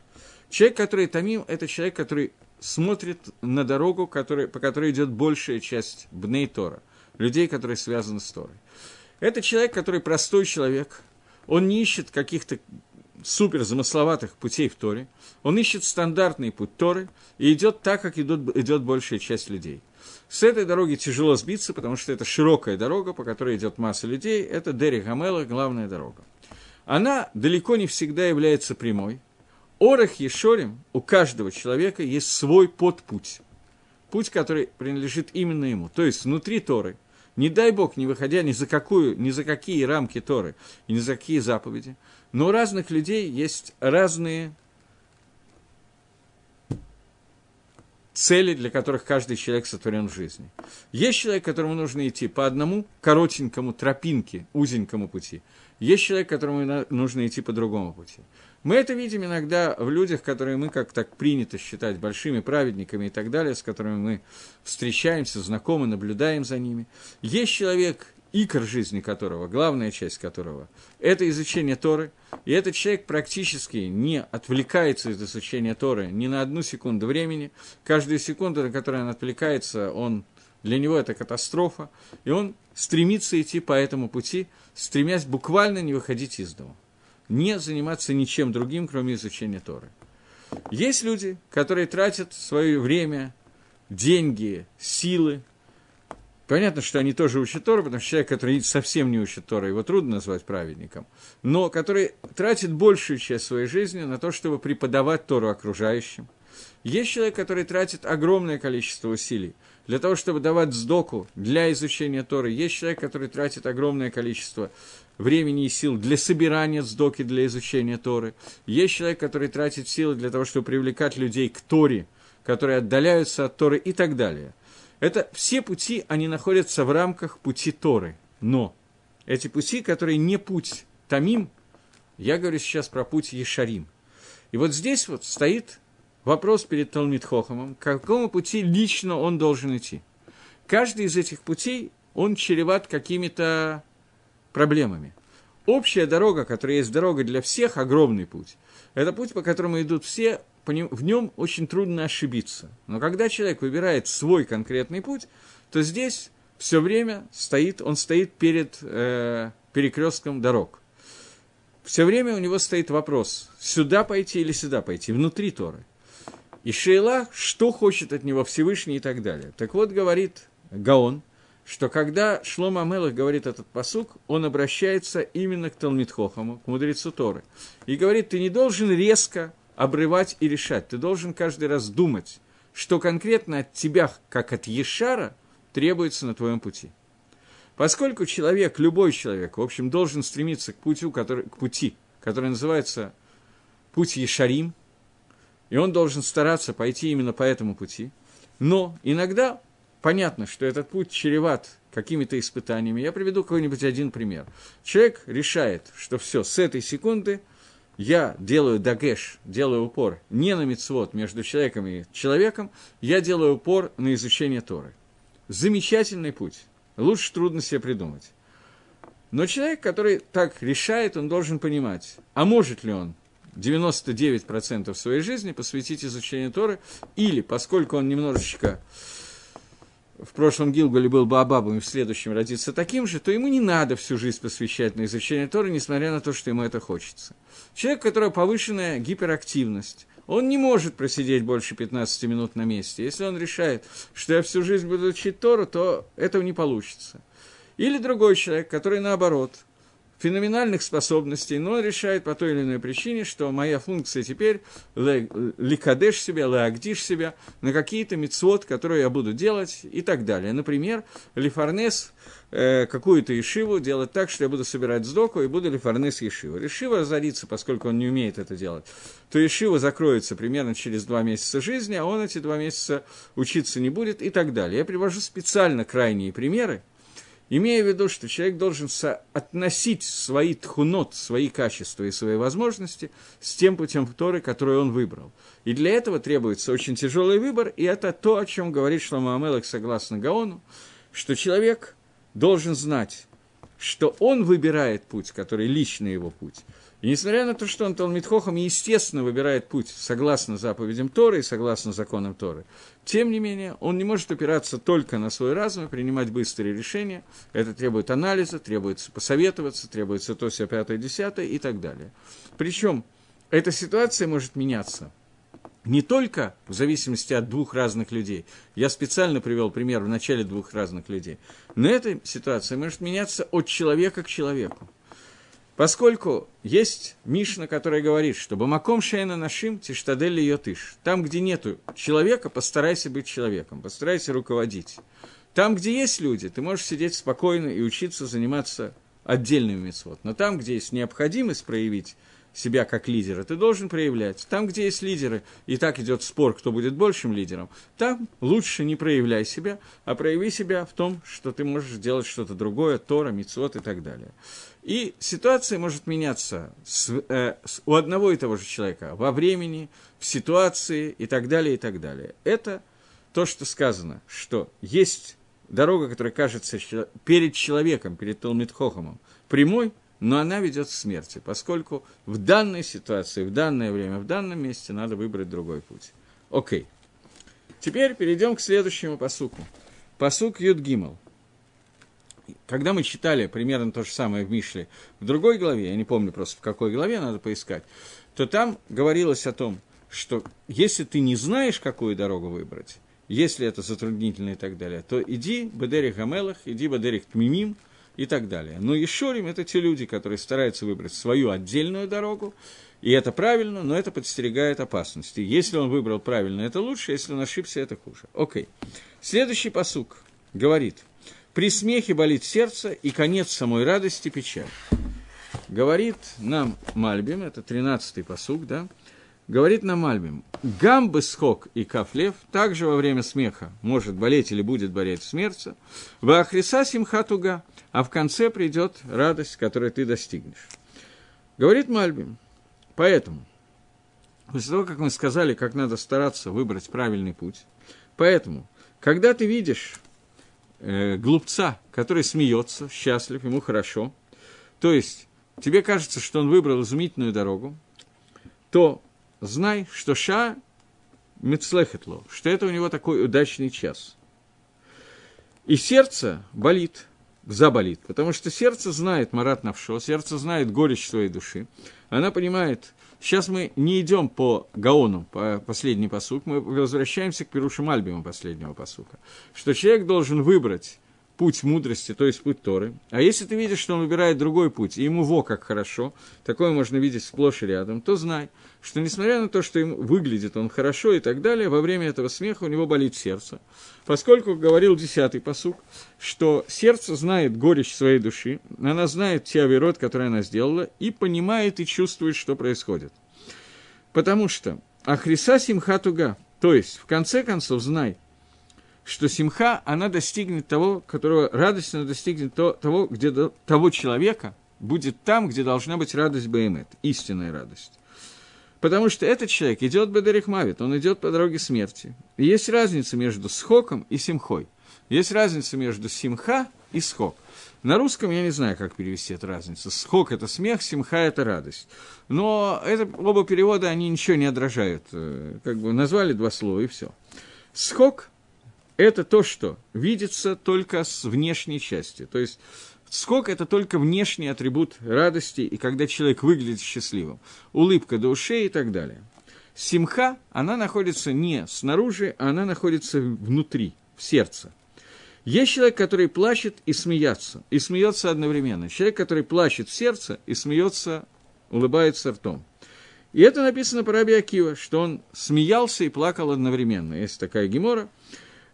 Человек, который Тамим, это человек, который смотрит на дорогу, который, по которой идет большая часть Бней Тора, людей, которые связаны с Торой. Это человек, который простой человек, он не ищет каких-то супер замысловатых путей в Торе, он ищет стандартный путь Торы и идет так, как идет, идет большая часть людей. С этой дороги тяжело сбиться, потому что это широкая дорога, по которой идет масса людей. Это Дери Гамела, главная дорога. Она далеко не всегда является прямой. Орах Ешорим у каждого человека есть свой подпуть. Путь, который принадлежит именно ему. То есть внутри Торы, не дай Бог, не выходя ни за, какую, ни за какие рамки Торы и ни за какие заповеди, но у разных людей есть разные цели, для которых каждый человек сотворен в жизни. Есть человек, которому нужно идти по одному коротенькому тропинке, узенькому пути. Есть человек, которому нужно идти по другому пути. Мы это видим иногда в людях, которые мы, как так принято считать, большими праведниками и так далее, с которыми мы встречаемся, знакомы, наблюдаем за ними. Есть человек, икор жизни которого, главная часть которого, это изучение Торы, и этот человек практически не отвлекается из изучения Торы ни на одну секунду времени. Каждую секунду, на которую он отвлекается, он, для него это катастрофа, и он стремится идти по этому пути, стремясь буквально не выходить из дома, не заниматься ничем другим, кроме изучения Торы. Есть люди, которые тратят свое время, деньги, силы Понятно, что они тоже учат Тору, потому что человек, который совсем не учит Тору, его трудно назвать праведником, но который тратит большую часть своей жизни на то, чтобы преподавать Тору окружающим. Есть человек, который тратит огромное количество усилий для того, чтобы давать сдоку для изучения Торы. Есть человек, который тратит огромное количество времени и сил для собирания сдоки для изучения Торы. Есть человек, который тратит силы для того, чтобы привлекать людей к Торе, которые отдаляются от Торы и так далее – Это все пути, они находятся в рамках пути Торы. Но эти пути, которые не путь Тамим, я говорю сейчас про путь Ешарим. И вот здесь вот стоит вопрос перед Талмит Хохамом, к какому пути лично он должен идти. Каждый из этих путей, он чреват какими-то проблемами. Общая дорога, которая есть дорога для всех, огромный путь. Это путь, по которому идут все, в нем очень трудно ошибиться. Но когда человек выбирает свой конкретный путь, то здесь все время стоит, он стоит перед э, перекрестком дорог. Все время у него стоит вопрос, сюда пойти или сюда пойти, внутри Торы. И Шейла, что хочет от него Всевышний и так далее. Так вот, говорит Гаон, что когда Шлома Амелах говорит этот посук, он обращается именно к Талмитхохаму, к мудрецу Торы. И говорит, ты не должен резко обрывать и решать. Ты должен каждый раз думать, что конкретно от тебя, как от Ешара, требуется на твоем пути. Поскольку человек, любой человек, в общем, должен стремиться к, путю, который, к пути, который называется путь Ешарим, и он должен стараться пойти именно по этому пути. Но иногда понятно, что этот путь чреват какими-то испытаниями. Я приведу какой-нибудь один пример. Человек решает, что все, с этой секунды я делаю дагеш, делаю упор не на мицвод между человеком и человеком, я делаю упор на изучение Торы. Замечательный путь. Лучше трудно себе придумать. Но человек, который так решает, он должен понимать, а может ли он 99% своей жизни посвятить изучению Торы, или, поскольку он немножечко в прошлом Гилгале был Баобабом и в следующем родится таким же, то ему не надо всю жизнь посвящать на изучение Торы, несмотря на то, что ему это хочется. Человек, у которого повышенная гиперактивность, он не может просидеть больше 15 минут на месте. Если он решает, что я всю жизнь буду учить Тору, то этого не получится. Или другой человек, который наоборот – феноменальных способностей, но решает по той или иной причине, что моя функция теперь ликадеш себя, леагдиш себя на какие-то мецвод, которые я буду делать и так далее. Например, лифарнес э, какую-то ешиву делать так, что я буду собирать сдоку и буду лифарнес ешиву. Ешива разорится, поскольку он не умеет это делать, то ешива закроется примерно через два месяца жизни, а он эти два месяца учиться не будет и так далее. Я привожу специально крайние примеры, имея в виду, что человек должен соотносить свои тхунот, свои качества и свои возможности с тем путем Торы, который он выбрал. И для этого требуется очень тяжелый выбор, и это то, о чем говорит Шлома Амелах согласно Гаону, что человек должен знать, что он выбирает путь, который личный его путь, и несмотря на то, что он Талмитхохом, естественно, выбирает путь согласно заповедям Торы и согласно законам Торы, тем не менее, он не может опираться только на свой разум и принимать быстрые решения. Это требует анализа, требуется посоветоваться, требуется то, все пятое, десятое и так далее. Причем эта ситуация может меняться не только в зависимости от двух разных людей. Я специально привел пример в начале двух разных людей. Но эта ситуация может меняться от человека к человеку. Поскольку есть Мишна, которая говорит, что «Бамаком шейна нашим тиштадель ее тыш». Там, где нету человека, постарайся быть человеком, постарайся руководить. Там, где есть люди, ты можешь сидеть спокойно и учиться заниматься отдельными мецвод. Но там, где есть необходимость проявить себя как лидера, ты должен проявлять. Там, где есть лидеры, и так идет спор, кто будет большим лидером, там лучше не проявляй себя, а прояви себя в том, что ты можешь делать что-то другое, Тора, Мицвод и так далее. И ситуация может меняться с, э, с, у одного и того же человека во времени, в ситуации и так далее, и так далее. Это то, что сказано, что есть дорога, которая кажется перед человеком, перед Талмитхохомом, прямой, но она ведет к смерти, поскольку в данной ситуации, в данное время, в данном месте надо выбрать другой путь. Окей. Теперь перейдем к следующему посуку. Посук Юдгимал. Когда мы читали примерно то же самое в Мишле в другой главе, я не помню просто в какой главе, надо поискать, то там говорилось о том, что если ты не знаешь, какую дорогу выбрать, если это затруднительно и так далее, то иди Бадерих Гамелах, иди Бадерих Тмимим – и так далее. Но Ешорим – это те люди, которые стараются выбрать свою отдельную дорогу, и это правильно, но это подстерегает опасности. Если он выбрал правильно, это лучше, если он ошибся, это хуже. Окей. Следующий посук говорит, «При смехе болит сердце, и конец самой радости – печаль». Говорит нам Мальбим, это 13-й посук, да, говорит нам Альбим, гамбы схок и кафлев также во время смеха может болеть или будет болеть в смерти, вахриса симхатуга, а в конце придет радость, которую ты достигнешь. Говорит Мальбим, поэтому, после того, как мы сказали, как надо стараться выбрать правильный путь, поэтому, когда ты видишь э, глупца, который смеется, счастлив, ему хорошо, то есть тебе кажется, что он выбрал изумительную дорогу, то знай, что Ша Мецлехетло, что это у него такой удачный час. И сердце болит, заболит, потому что сердце знает Марат Навшо, сердце знает горечь своей души. Она понимает, сейчас мы не идем по Гаону, по последний посук, мы возвращаемся к Перушим Альбиму последнего посука, что человек должен выбрать путь мудрости, то есть путь Торы. А если ты видишь, что он выбирает другой путь, и ему во как хорошо, такое можно видеть сплошь и рядом, то знай, что несмотря на то, что ему выглядит он хорошо и так далее, во время этого смеха у него болит сердце. Поскольку говорил десятый посук, что сердце знает горечь своей души, она знает те авирот, которые она сделала, и понимает и чувствует, что происходит. Потому что Ахриса Симхатуга, то есть, в конце концов, знай – что симха, она достигнет того, которого радость, она достигнет то, того, где, того человека, будет там, где должна быть радость Баэмет, истинная радость. Потому что этот человек идет Бедарихмавит, он идет по дороге смерти. И есть разница между схоком и симхой. Есть разница между симха и схок. На русском я не знаю, как перевести эту разницу. Схок – это смех, симха – это радость. Но это, оба перевода, они ничего не отражают. Э, как бы назвали два слова, и все. Схок это то, что видится только с внешней части. То есть скок – это только внешний атрибут радости, и когда человек выглядит счастливым. Улыбка до ушей и так далее. Симха, она находится не снаружи, а она находится внутри, в сердце. Есть человек, который плачет и смеется, и смеется одновременно. Человек, который плачет в сердце и смеется, улыбается ртом. И это написано по Раби Акива, что он смеялся и плакал одновременно. Есть такая гемора –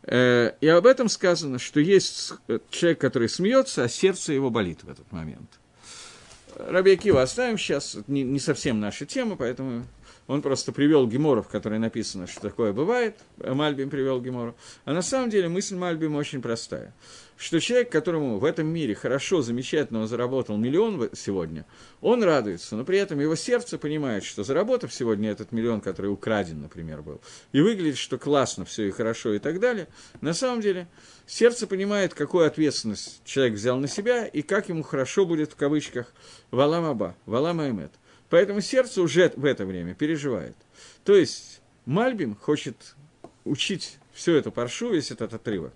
и об этом сказано, что есть человек, который смеется, а сердце его болит в этот момент. Раби Акива оставим сейчас, не совсем наша тема, поэтому он просто привел Гемору, в написано, что такое бывает. Мальбим привел Гемору. А на самом деле мысль Мальбима очень простая. Что человек, которому в этом мире хорошо, замечательно он заработал миллион сегодня, он радуется, но при этом его сердце понимает, что заработав сегодня этот миллион, который украден, например, был, и выглядит, что классно все и хорошо и так далее, на самом деле сердце понимает, какую ответственность человек взял на себя и как ему хорошо будет в кавычках «валам аба», «валам аймет». Поэтому сердце уже в это время переживает. То есть Мальбим хочет учить всю эту паршу, весь этот отрывок,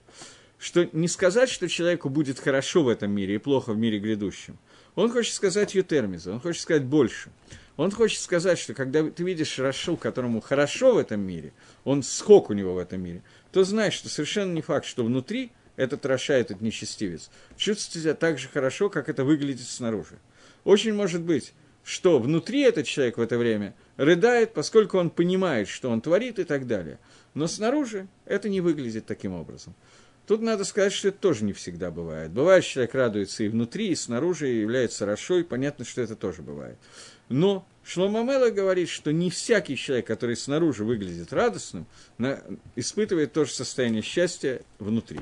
что не сказать, что человеку будет хорошо в этом мире и плохо в мире грядущем. Он хочет сказать ютермиза, он хочет сказать больше. Он хочет сказать, что когда ты видишь Рашу, которому хорошо в этом мире, он скок у него в этом мире, то знаешь, что совершенно не факт, что внутри этот Раша, этот нечестивец, чувствует себя так же хорошо, как это выглядит снаружи. Очень может быть, что внутри этот человек в это время рыдает, поскольку он понимает, что он творит и так далее. Но снаружи это не выглядит таким образом. Тут надо сказать, что это тоже не всегда бывает. Бывает, что человек радуется и внутри, и снаружи, и является хорошо, и понятно, что это тоже бывает. Но Шломамела говорит, что не всякий человек, который снаружи выглядит радостным, испытывает то же состояние счастья внутри.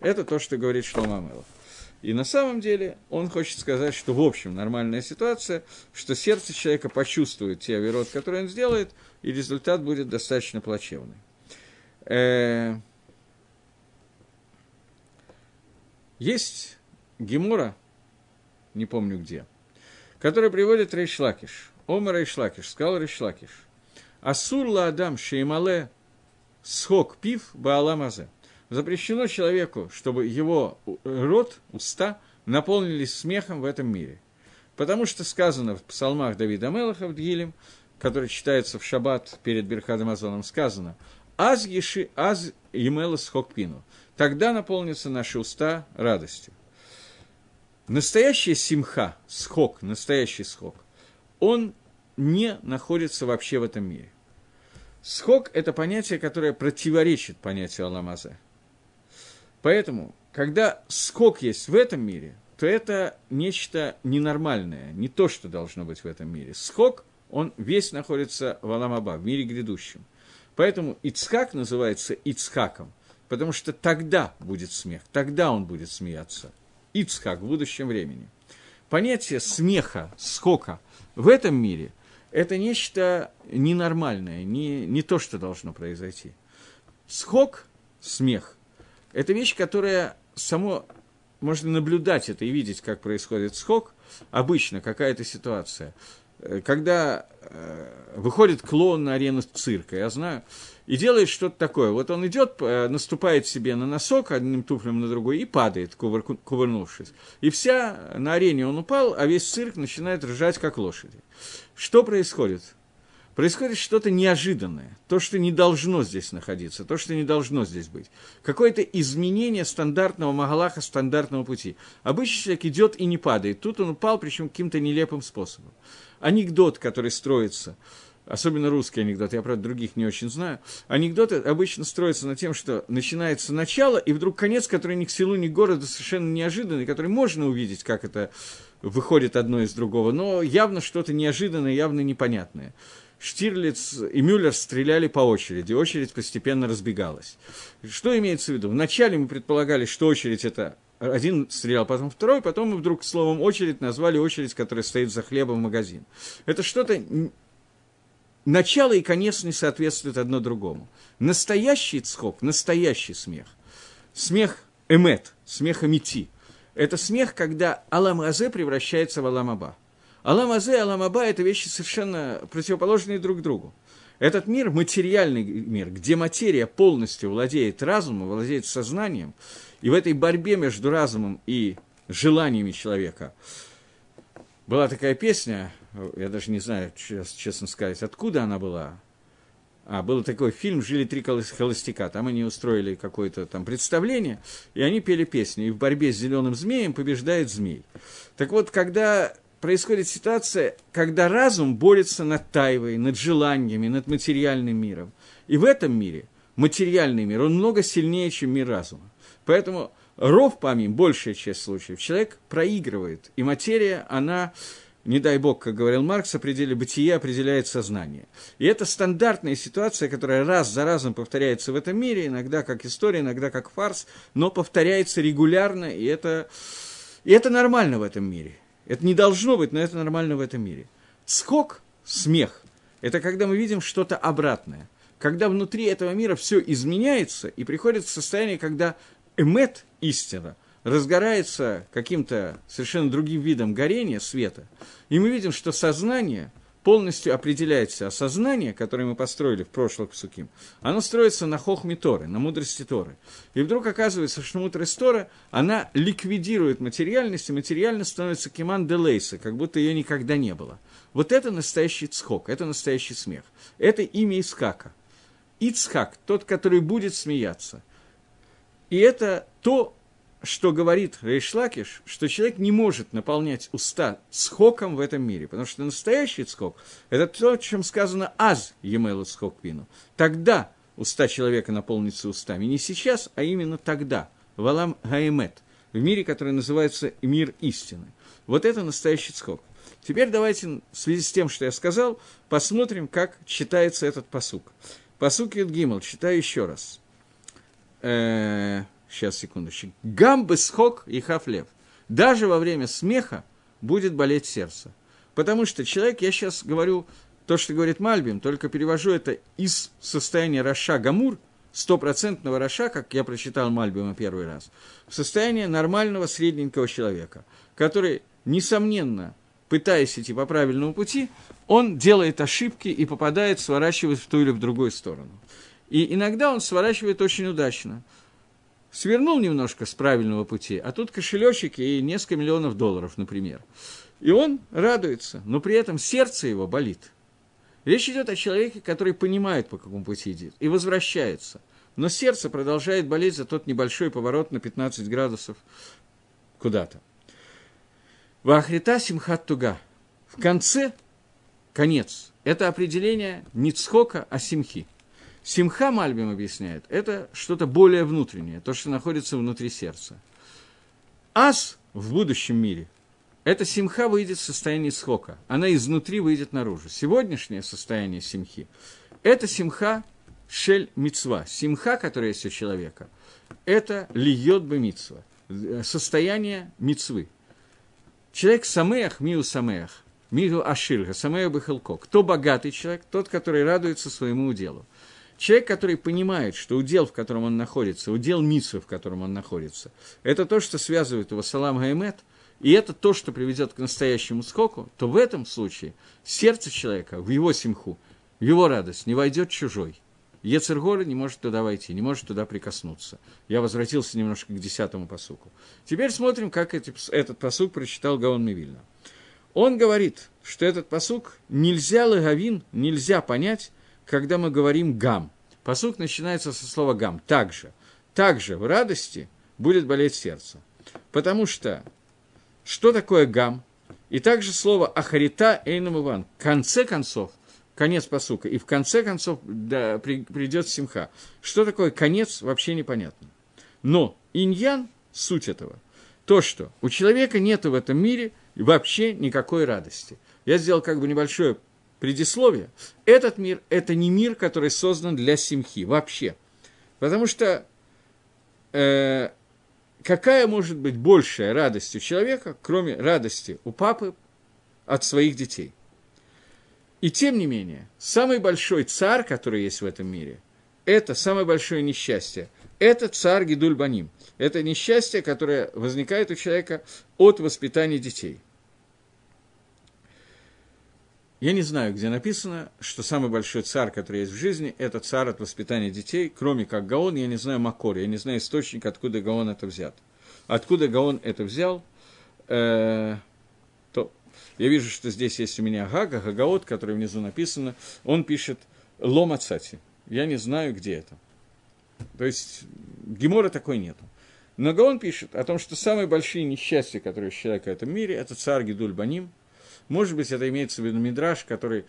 Это то, что говорит Шломамела. И на самом деле он хочет сказать, что в общем нормальная ситуация, что сердце человека почувствует те авирот, которые он сделает, и результат будет достаточно плачевный. Э, есть Гемара, не помню где, который приводит ריש לקיש. אמר ריש לקיש, сказал ריש לקיש. אסור לאדם שימלא שחוק פיו בעולם הזה запрещено человеку, чтобы его рот, уста наполнились смехом в этом мире. Потому что сказано в псалмах Давида מלך а в תהילים, который читается в шаббат перед Берхадом Азоном, сказано «Аз еши, аз емелас хокпину». Тогда наполнятся наши уста радостью. Настоящая симха, схок, настоящий схок, он не находится вообще в этом мире. Схок – это понятие, которое противоречит понятию Аламазе – Поэтому, когда скок есть в этом мире, то это нечто ненормальное, не то, что должно быть в этом мире. Скок он весь находится в Аламаба, в мире грядущем. Поэтому Ицхак называется Ицхаком, потому что тогда будет смех, тогда он будет смеяться. Ицхак в будущем времени. Понятие смеха, скока в этом мире – это нечто ненормальное, не, не то, что должно произойти. Схок, смех, это вещь, которая само можно наблюдать это и видеть, как происходит схок, обычно какая-то ситуация. Э, когда э, выходит клоун на арену цирка, я знаю, и делает что-то такое. Вот он идет, э, наступает себе на носок одним туфлем на другой и падает, кувыр, кувырнувшись. И вся на арене он упал, а весь цирк начинает ржать, как лошади. Что происходит? Происходит что-то неожиданное, то, что не должно здесь находиться, то, что не должно здесь быть. Какое-то изменение стандартного Магалаха, стандартного пути. Обычный человек идет и не падает. Тут он упал, причем каким-то нелепым способом. Анекдот, который строится, особенно русский анекдот, я, правда, других не очень знаю, анекдоты обычно строятся на тем, что начинается начало, и вдруг конец, который ни к селу, ни к городу совершенно неожиданный, который можно увидеть, как это выходит одно из другого, но явно что-то неожиданное, явно непонятное. Штирлиц и Мюллер стреляли по очереди, очередь постепенно разбегалась. Что имеется в виду? Вначале мы предполагали, что очередь это один стрелял, потом второй, потом мы вдруг словом очередь назвали очередь, которая стоит за хлебом в магазин. Это что-то... Начало и конец не соответствуют одно другому. Настоящий цхок, настоящий смех. Смех эмет, смех амити. Это смех, когда Алам Азе превращается в Алам Аба. Алам Азе и Алам Аба – это вещи совершенно противоположные друг другу. Этот мир, материальный мир, где материя полностью владеет разумом, владеет сознанием, и в этой борьбе между разумом и желаниями человека была такая песня, я даже не знаю, честно сказать, откуда она была. А, был такой фильм «Жили три холостяка». Там они устроили какое-то там представление, и они пели песню. И в борьбе с зеленым змеем побеждает змей. Так вот, когда происходит ситуация, когда разум борется над тайвой, над желаниями, над материальным миром. И в этом мире материальный мир, он много сильнее, чем мир разума. Поэтому ров помим, большая часть случаев, человек проигрывает, и материя, она, не дай бог, как говорил Маркс, о пределе бытия определяет сознание. И это стандартная ситуация, которая раз за разом повторяется в этом мире, иногда как история, иногда как фарс, но повторяется регулярно, и это, и это нормально в этом мире. Это не должно быть, но это нормально в этом мире. Скок, смех, это когда мы видим что-то обратное. Когда внутри этого мира все изменяется и приходит в состояние, когда эмет, истина, разгорается каким-то совершенно другим видом горения, света, и мы видим, что сознание полностью определяется, а сознание, которое мы построили в прошлых псуким, оно строится на хохме Торы, на мудрости Торы. И вдруг оказывается, что мудрость Торы, она ликвидирует материальность, и материальность становится кеман де лейса, как будто ее никогда не было. Вот это настоящий цхок, это настоящий смех. Это имя Ицхака. Ицхак, тот, который будет смеяться. И это то, что говорит Рейшлакиш, что человек не может наполнять уста скоком в этом мире, потому что настоящий скок – это то, чем сказано «аз емелу скок вину». Тогда уста человека наполнятся устами. Не сейчас, а именно тогда. Валам гаэмет. В мире, который называется мир истины. Вот это настоящий скок. Теперь давайте, в связи с тем, что я сказал, посмотрим, как читается этот посук. Посук Юдгимл, читаю еще раз. Э, сейчас, секундочку. Гамбы схок и хафлев. Даже во время смеха будет болеть сердце. Потому что человек, я сейчас говорю то, что говорит Мальбим, только перевожу это из состояния רשע גמור, стопроцентного רשע, как я прочитал Мальбима первый раз, в состояние нормального средненького человека, который, несомненно, пытаясь идти по правильному пути, он делает ошибки и попадает, сворачивает в ту или в другую сторону. И иногда он сворачивает очень удачно. Свернул немножко с правильного пути, а тут кошелечек и несколько миллионов долларов, например. И он радуется, но при этом сердце его болит. Речь идет о человеке, который понимает, по какому пути идет, и возвращается. Но сердце продолжает болеть за тот небольшой поворот на 15 градусов куда-то. Вахрита симхат туга. В конце, конец, это определение не цхока, а симхи. Симха Мальбим объясняет, это что-то более внутреннее, то, что находится внутри сердца. Ас в будущем мире – эта симха выйдет в состоянии схока. Она изнутри выйдет наружу. Сегодняшнее состояние симхи – это симха шель мицва. Симха, которая есть у человека, это льет бы мицва. Состояние мицвы. Человек самеях, миу самеях, миу аширга, самеях бахалко. Кто богатый человек? Тот, который радуется своему уделу. Человек, который понимает, что удел, в котором он находится, удел митсвы, в котором он находится, это то, что связывает его салам гаймет, и это то, что приведет к настоящему скоку, то в этом случае сердце человека, в его симху, в его радость не войдет чужой. Ецергора не может туда войти, не может туда прикоснуться. Я возвратился немножко к десятому посуку. Теперь смотрим, как эти, этот посук прочитал Гаон Мивильна. Он говорит, что этот посук нельзя лагавин, нельзя понять, когда мы говорим «гам». Посук начинается со слова «гам». Также. Также в радости будет болеть сердце. Потому что что такое «гам»? И также слово «ахарита эйнам иван». В конце концов, конец посука, и в конце концов да, при, придет симха. Что такое конец, вообще непонятно. Но иньян, суть этого, то, что у человека нет в этом мире вообще никакой радости. Я сделал как бы небольшое предисловие, этот мир – это не мир, который создан для симхи вообще. Потому что э, какая может быть большая радость у человека, кроме радости у папы от своих детей? И тем не менее, самый большой царь, который есть в этом мире, это самое большое несчастье. Это царь Гидульбаним. Это несчастье, которое возникает у человека от воспитания детей – я не знаю, где написано, что самый большой царь, который есть в жизни, это царь от воспитания детей, кроме как Гаон, я не знаю Макор, я не знаю источник, откуда Гаон это взят. Откуда Гаон это взял, э, то я вижу, что здесь есть у меня Гага, Гагаот, который внизу написано, он пишет Лома Цати. Я не знаю, где это. То есть Гемора такой нету. Но Гаон пишет о том, что самые большие несчастья, которые у человека в этом мире, это царь Гидуль Баним, может быть, это имеется в виду Мидраш, который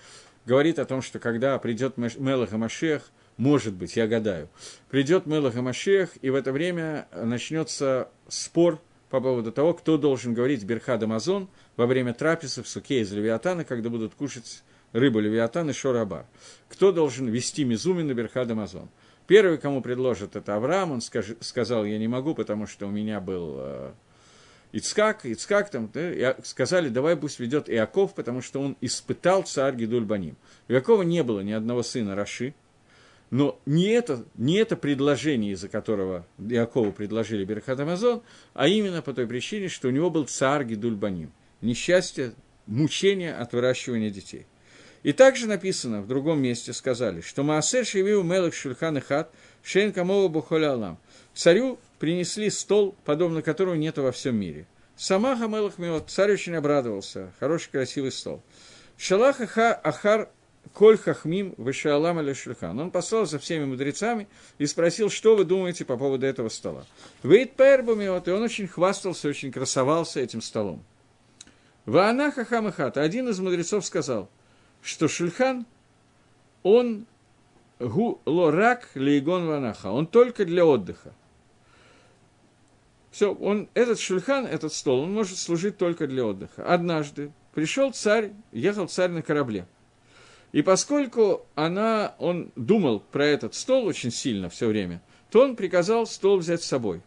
говорит о том, что когда придет Мелах Машех, может быть, я гадаю, придет Мелах Машех, и в это время начнется спор по поводу того, кто должен говорить Берхад Амазон во время трапезы в суке из Левиатана, когда будут кушать рыбу Левиатан и Шорабар. Кто должен вести Мизуми на Берхад Амазон? Первый, кому предложат, это Авраам, он скаж, сказал, я не могу, потому что у меня был э, Ицкак, Ицкак там, да, сказали, давай пусть ведет Иаков, потому что он испытал царь Гидульбаним. У Иакова не было ни одного сына Раши, но не это, не это предложение, из-за которого Иакову предложили Берхат Амазон, а именно по той причине, что у него был царь Гидульбаним. Несчастье, мучение от выращивания детей. И также написано в другом месте, сказали, что Маасер Шевиу Мелах Шульхан и Хат Шейн Камова. Царю принесли стол, подобно которому нет во всем мире. Сама Хамелах Меот, царь очень обрадовался, хороший, красивый стол. Шалах Ахар Коль Хахмим Вышалам Аля Шульхан. Он послал за всеми мудрецами и спросил, что вы думаете по поводу этого стола. Вейт Пербумиот, и он очень хвастался, очень красовался этим столом. Ваана Хахамахата, один из мудрецов сказал, что Шульхан, он гу лорак лейгон ванаха, он только для отдыха. Все, он, этот шульхан, этот стол, он может служить только для отдыха. Однажды пришел царь, ехал царь на корабле. И поскольку она, он думал про этот стол очень сильно все время, то он приказал стол взять с собой.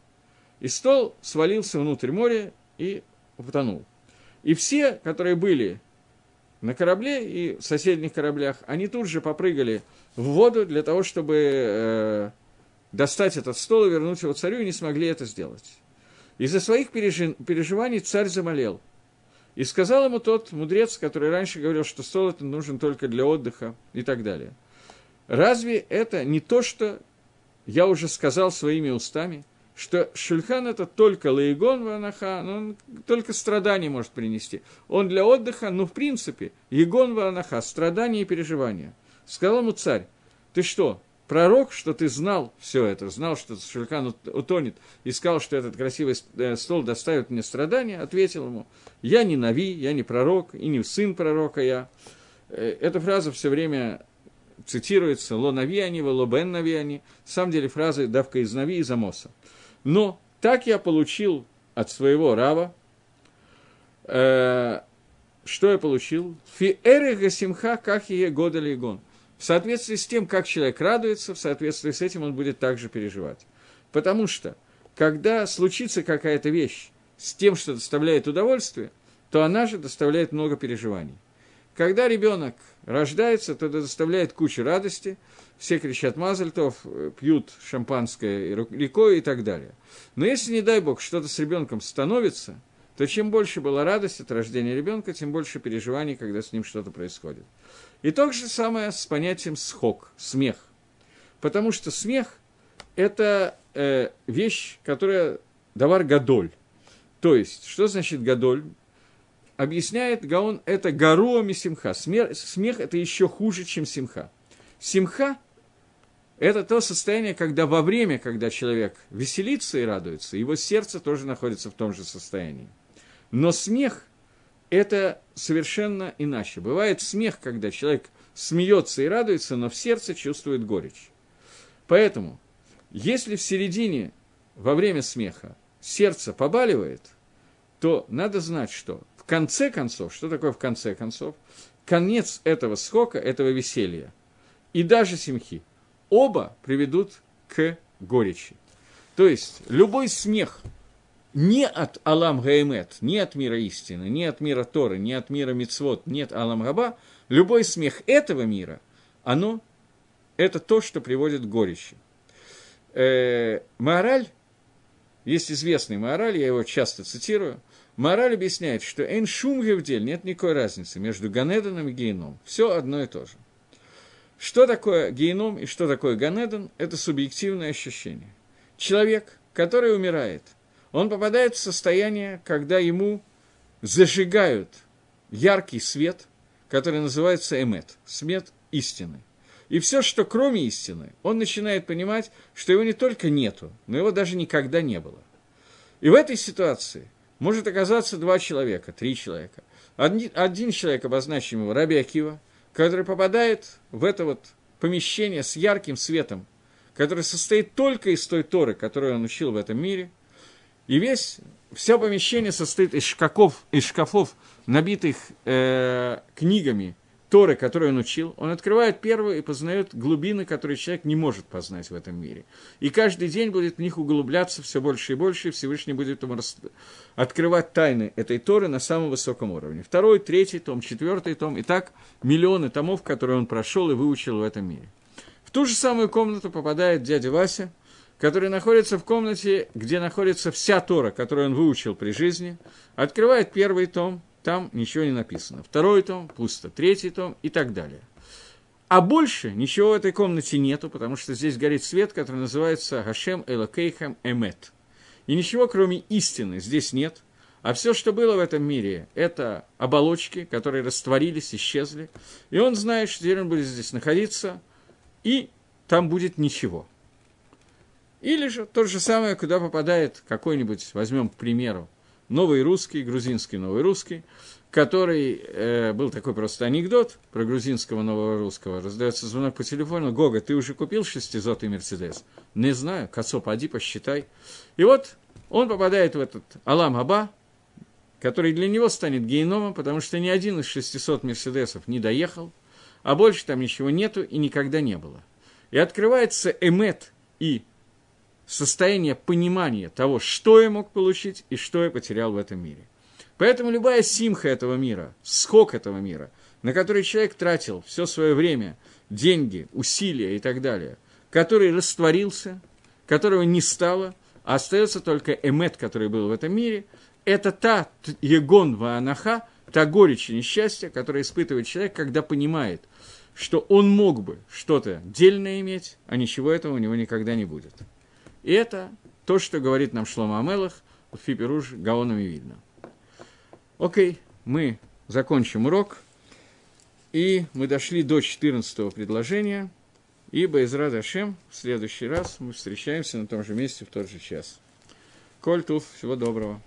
И стол свалился внутрь моря и утонул. И все, которые были на корабле и в соседних кораблях, они тут же попрыгали в воду для того, чтобы э, достать этот стол и вернуть его царю, и не смогли это сделать. Из-за своих пережи... переживаний царь замолел. И сказал ему тот мудрец, который раньше говорил, что стол нужен только для отдыха и так далее. Разве это не то, что я уже сказал своими устами, что шульхан это только лаигон ванаха, он только страдания может принести. Он для отдыха, ну, в принципе, егон ванаха, страдания и переживания. Сказал ему царь, ты что, пророк, что ты знал все это, знал, что Шульхан утонет, и сказал, что этот красивый э, стол доставит мне страдания, ответил ему, я не Нави, я не пророк, и не сын пророка я. Э, эта фраза все время цитируется «Ло нави они, ло бен нави они». На самом деле фразы давка из Нави, из Амоса. Но так я получил от своего раба, э, что я получил? Фи эрега симха, как и года лигон. В соответствии с тем, как человек радуется, в соответствии с этим он будет также переживать. Потому что, когда случится какая-то вещь с тем, что доставляет удовольствие, то она же доставляет много переживаний. Когда ребенок рождается, то это доставляет кучу радости, все кричат мазальтов, пьют шампанское рекой и так далее. Но если, не дай бог, что-то с ребенком становится, то чем больше была радость от рождения ребенка, тем больше переживаний, когда с ним что-то происходит. И то же самое с понятием схок, смех. Потому что смех – это э, вещь, которая давар гадоль. То есть, что значит гадоль? Объясняет Гаон, это гаруами симха. Смех, смех – это еще хуже, чем симха. Симха – это то состояние, когда во время, когда человек веселится и радуется, его сердце тоже находится в том же состоянии. Но смех – это совершенно иначе. Бывает смех, когда человек смеется и радуется, но в сердце чувствует горечь. Поэтому, если в середине, во время смеха, сердце побаливает, то надо знать, что в конце концов, что такое в конце концов, конец этого срока, этого веселья, и даже семхи, оба приведут к горечи. То есть любой смех – не от Алам Гаэмет, не от мира истины, не от мира Торы, не от мира Мицвод, нет Алам Габа, любой смех этого мира, оно, это то, что приводит к горечи. Э, Маораль, есть известный Маораль, я его часто цитирую, Мораль объясняет, что «эн шум гевдель» нет никакой разницы между Ганеданом и Гейном. Все одно и то же. Что такое Гейном и что такое Ганедан – это субъективное ощущение. Человек, который умирает – он попадает в состояние, когда ему зажигают яркий свет, который называется эмет, свет истины. И все, что кроме истины, он начинает понимать, что его не только нету, но его даже никогда не было. И в этой ситуации может оказаться два человека, три человека. Один, один человек, обозначим его Раби Акива, который попадает в это вот помещение с ярким светом, который состоит только из той Торы, которую он учил в этом мире – и весь, все помещение состоит из шкафов, из шкафов набитых э, книгами Торы, которые он учил. Он открывает первую и познает глубины, которые человек не может познать в этом мире. И каждый день будет в них углубляться все больше и больше, и Всевышний будет ему рас... открывать тайны этой Торы на самом высоком уровне. Второй, третий том, четвертый том, и так миллионы томов, которые он прошел и выучил в этом мире. В ту же самую комнату попадает дядя Вася – который находится в комнате, где находится вся Тора, которую он выучил при жизни, открывает первый том, там ничего не написано. Второй том, пусто. Третий том и так далее. А больше ничего в этой комнате нету, потому что здесь горит свет, который называется Хашем Элокейхам Эмет. И ничего, кроме истины, здесь нет. А все, что было в этом мире, это оболочки, которые растворились, исчезли. И он знает, что теперь он будет здесь находиться, и там будет ничего. Или же то же самое, куда попадает какой-нибудь, возьмем, к примеру, новый русский, грузинский новый русский, который, э, был такой просто анекдот про грузинского нового русского, раздается звонок по телефону, Гога, ты уже купил шестизотый Мерседес? Не знаю, Кацо, поди, посчитай. И вот он попадает в этот Алам Аба, который для него станет геномом, потому что ни один из 600 Мерседесов не доехал, а больше там ничего нету и никогда не было. И открывается Эмет и состояние понимания того, что я мог получить и что я потерял в этом мире. Поэтому любая симха этого мира, скок этого мира, на который человек тратил все свое время, деньги, усилия и так далее, который растворился, которого не стало, а остается только эмет, который был в этом мире, это та егон ваанаха, та горечь и несчастье, которое испытывает человек, когда понимает, что он мог бы что-то дельное иметь, а ничего этого у него никогда не будет. И это то, что говорит нам Шлома Амелах в Фиперуш Гаонами видно. Окей, мы закончим урок. И мы дошли до 14 предложения. И Байзрад Ашем, в следующий раз мы встречаемся на том же месте в тот же час. Коль Туф, всего доброго.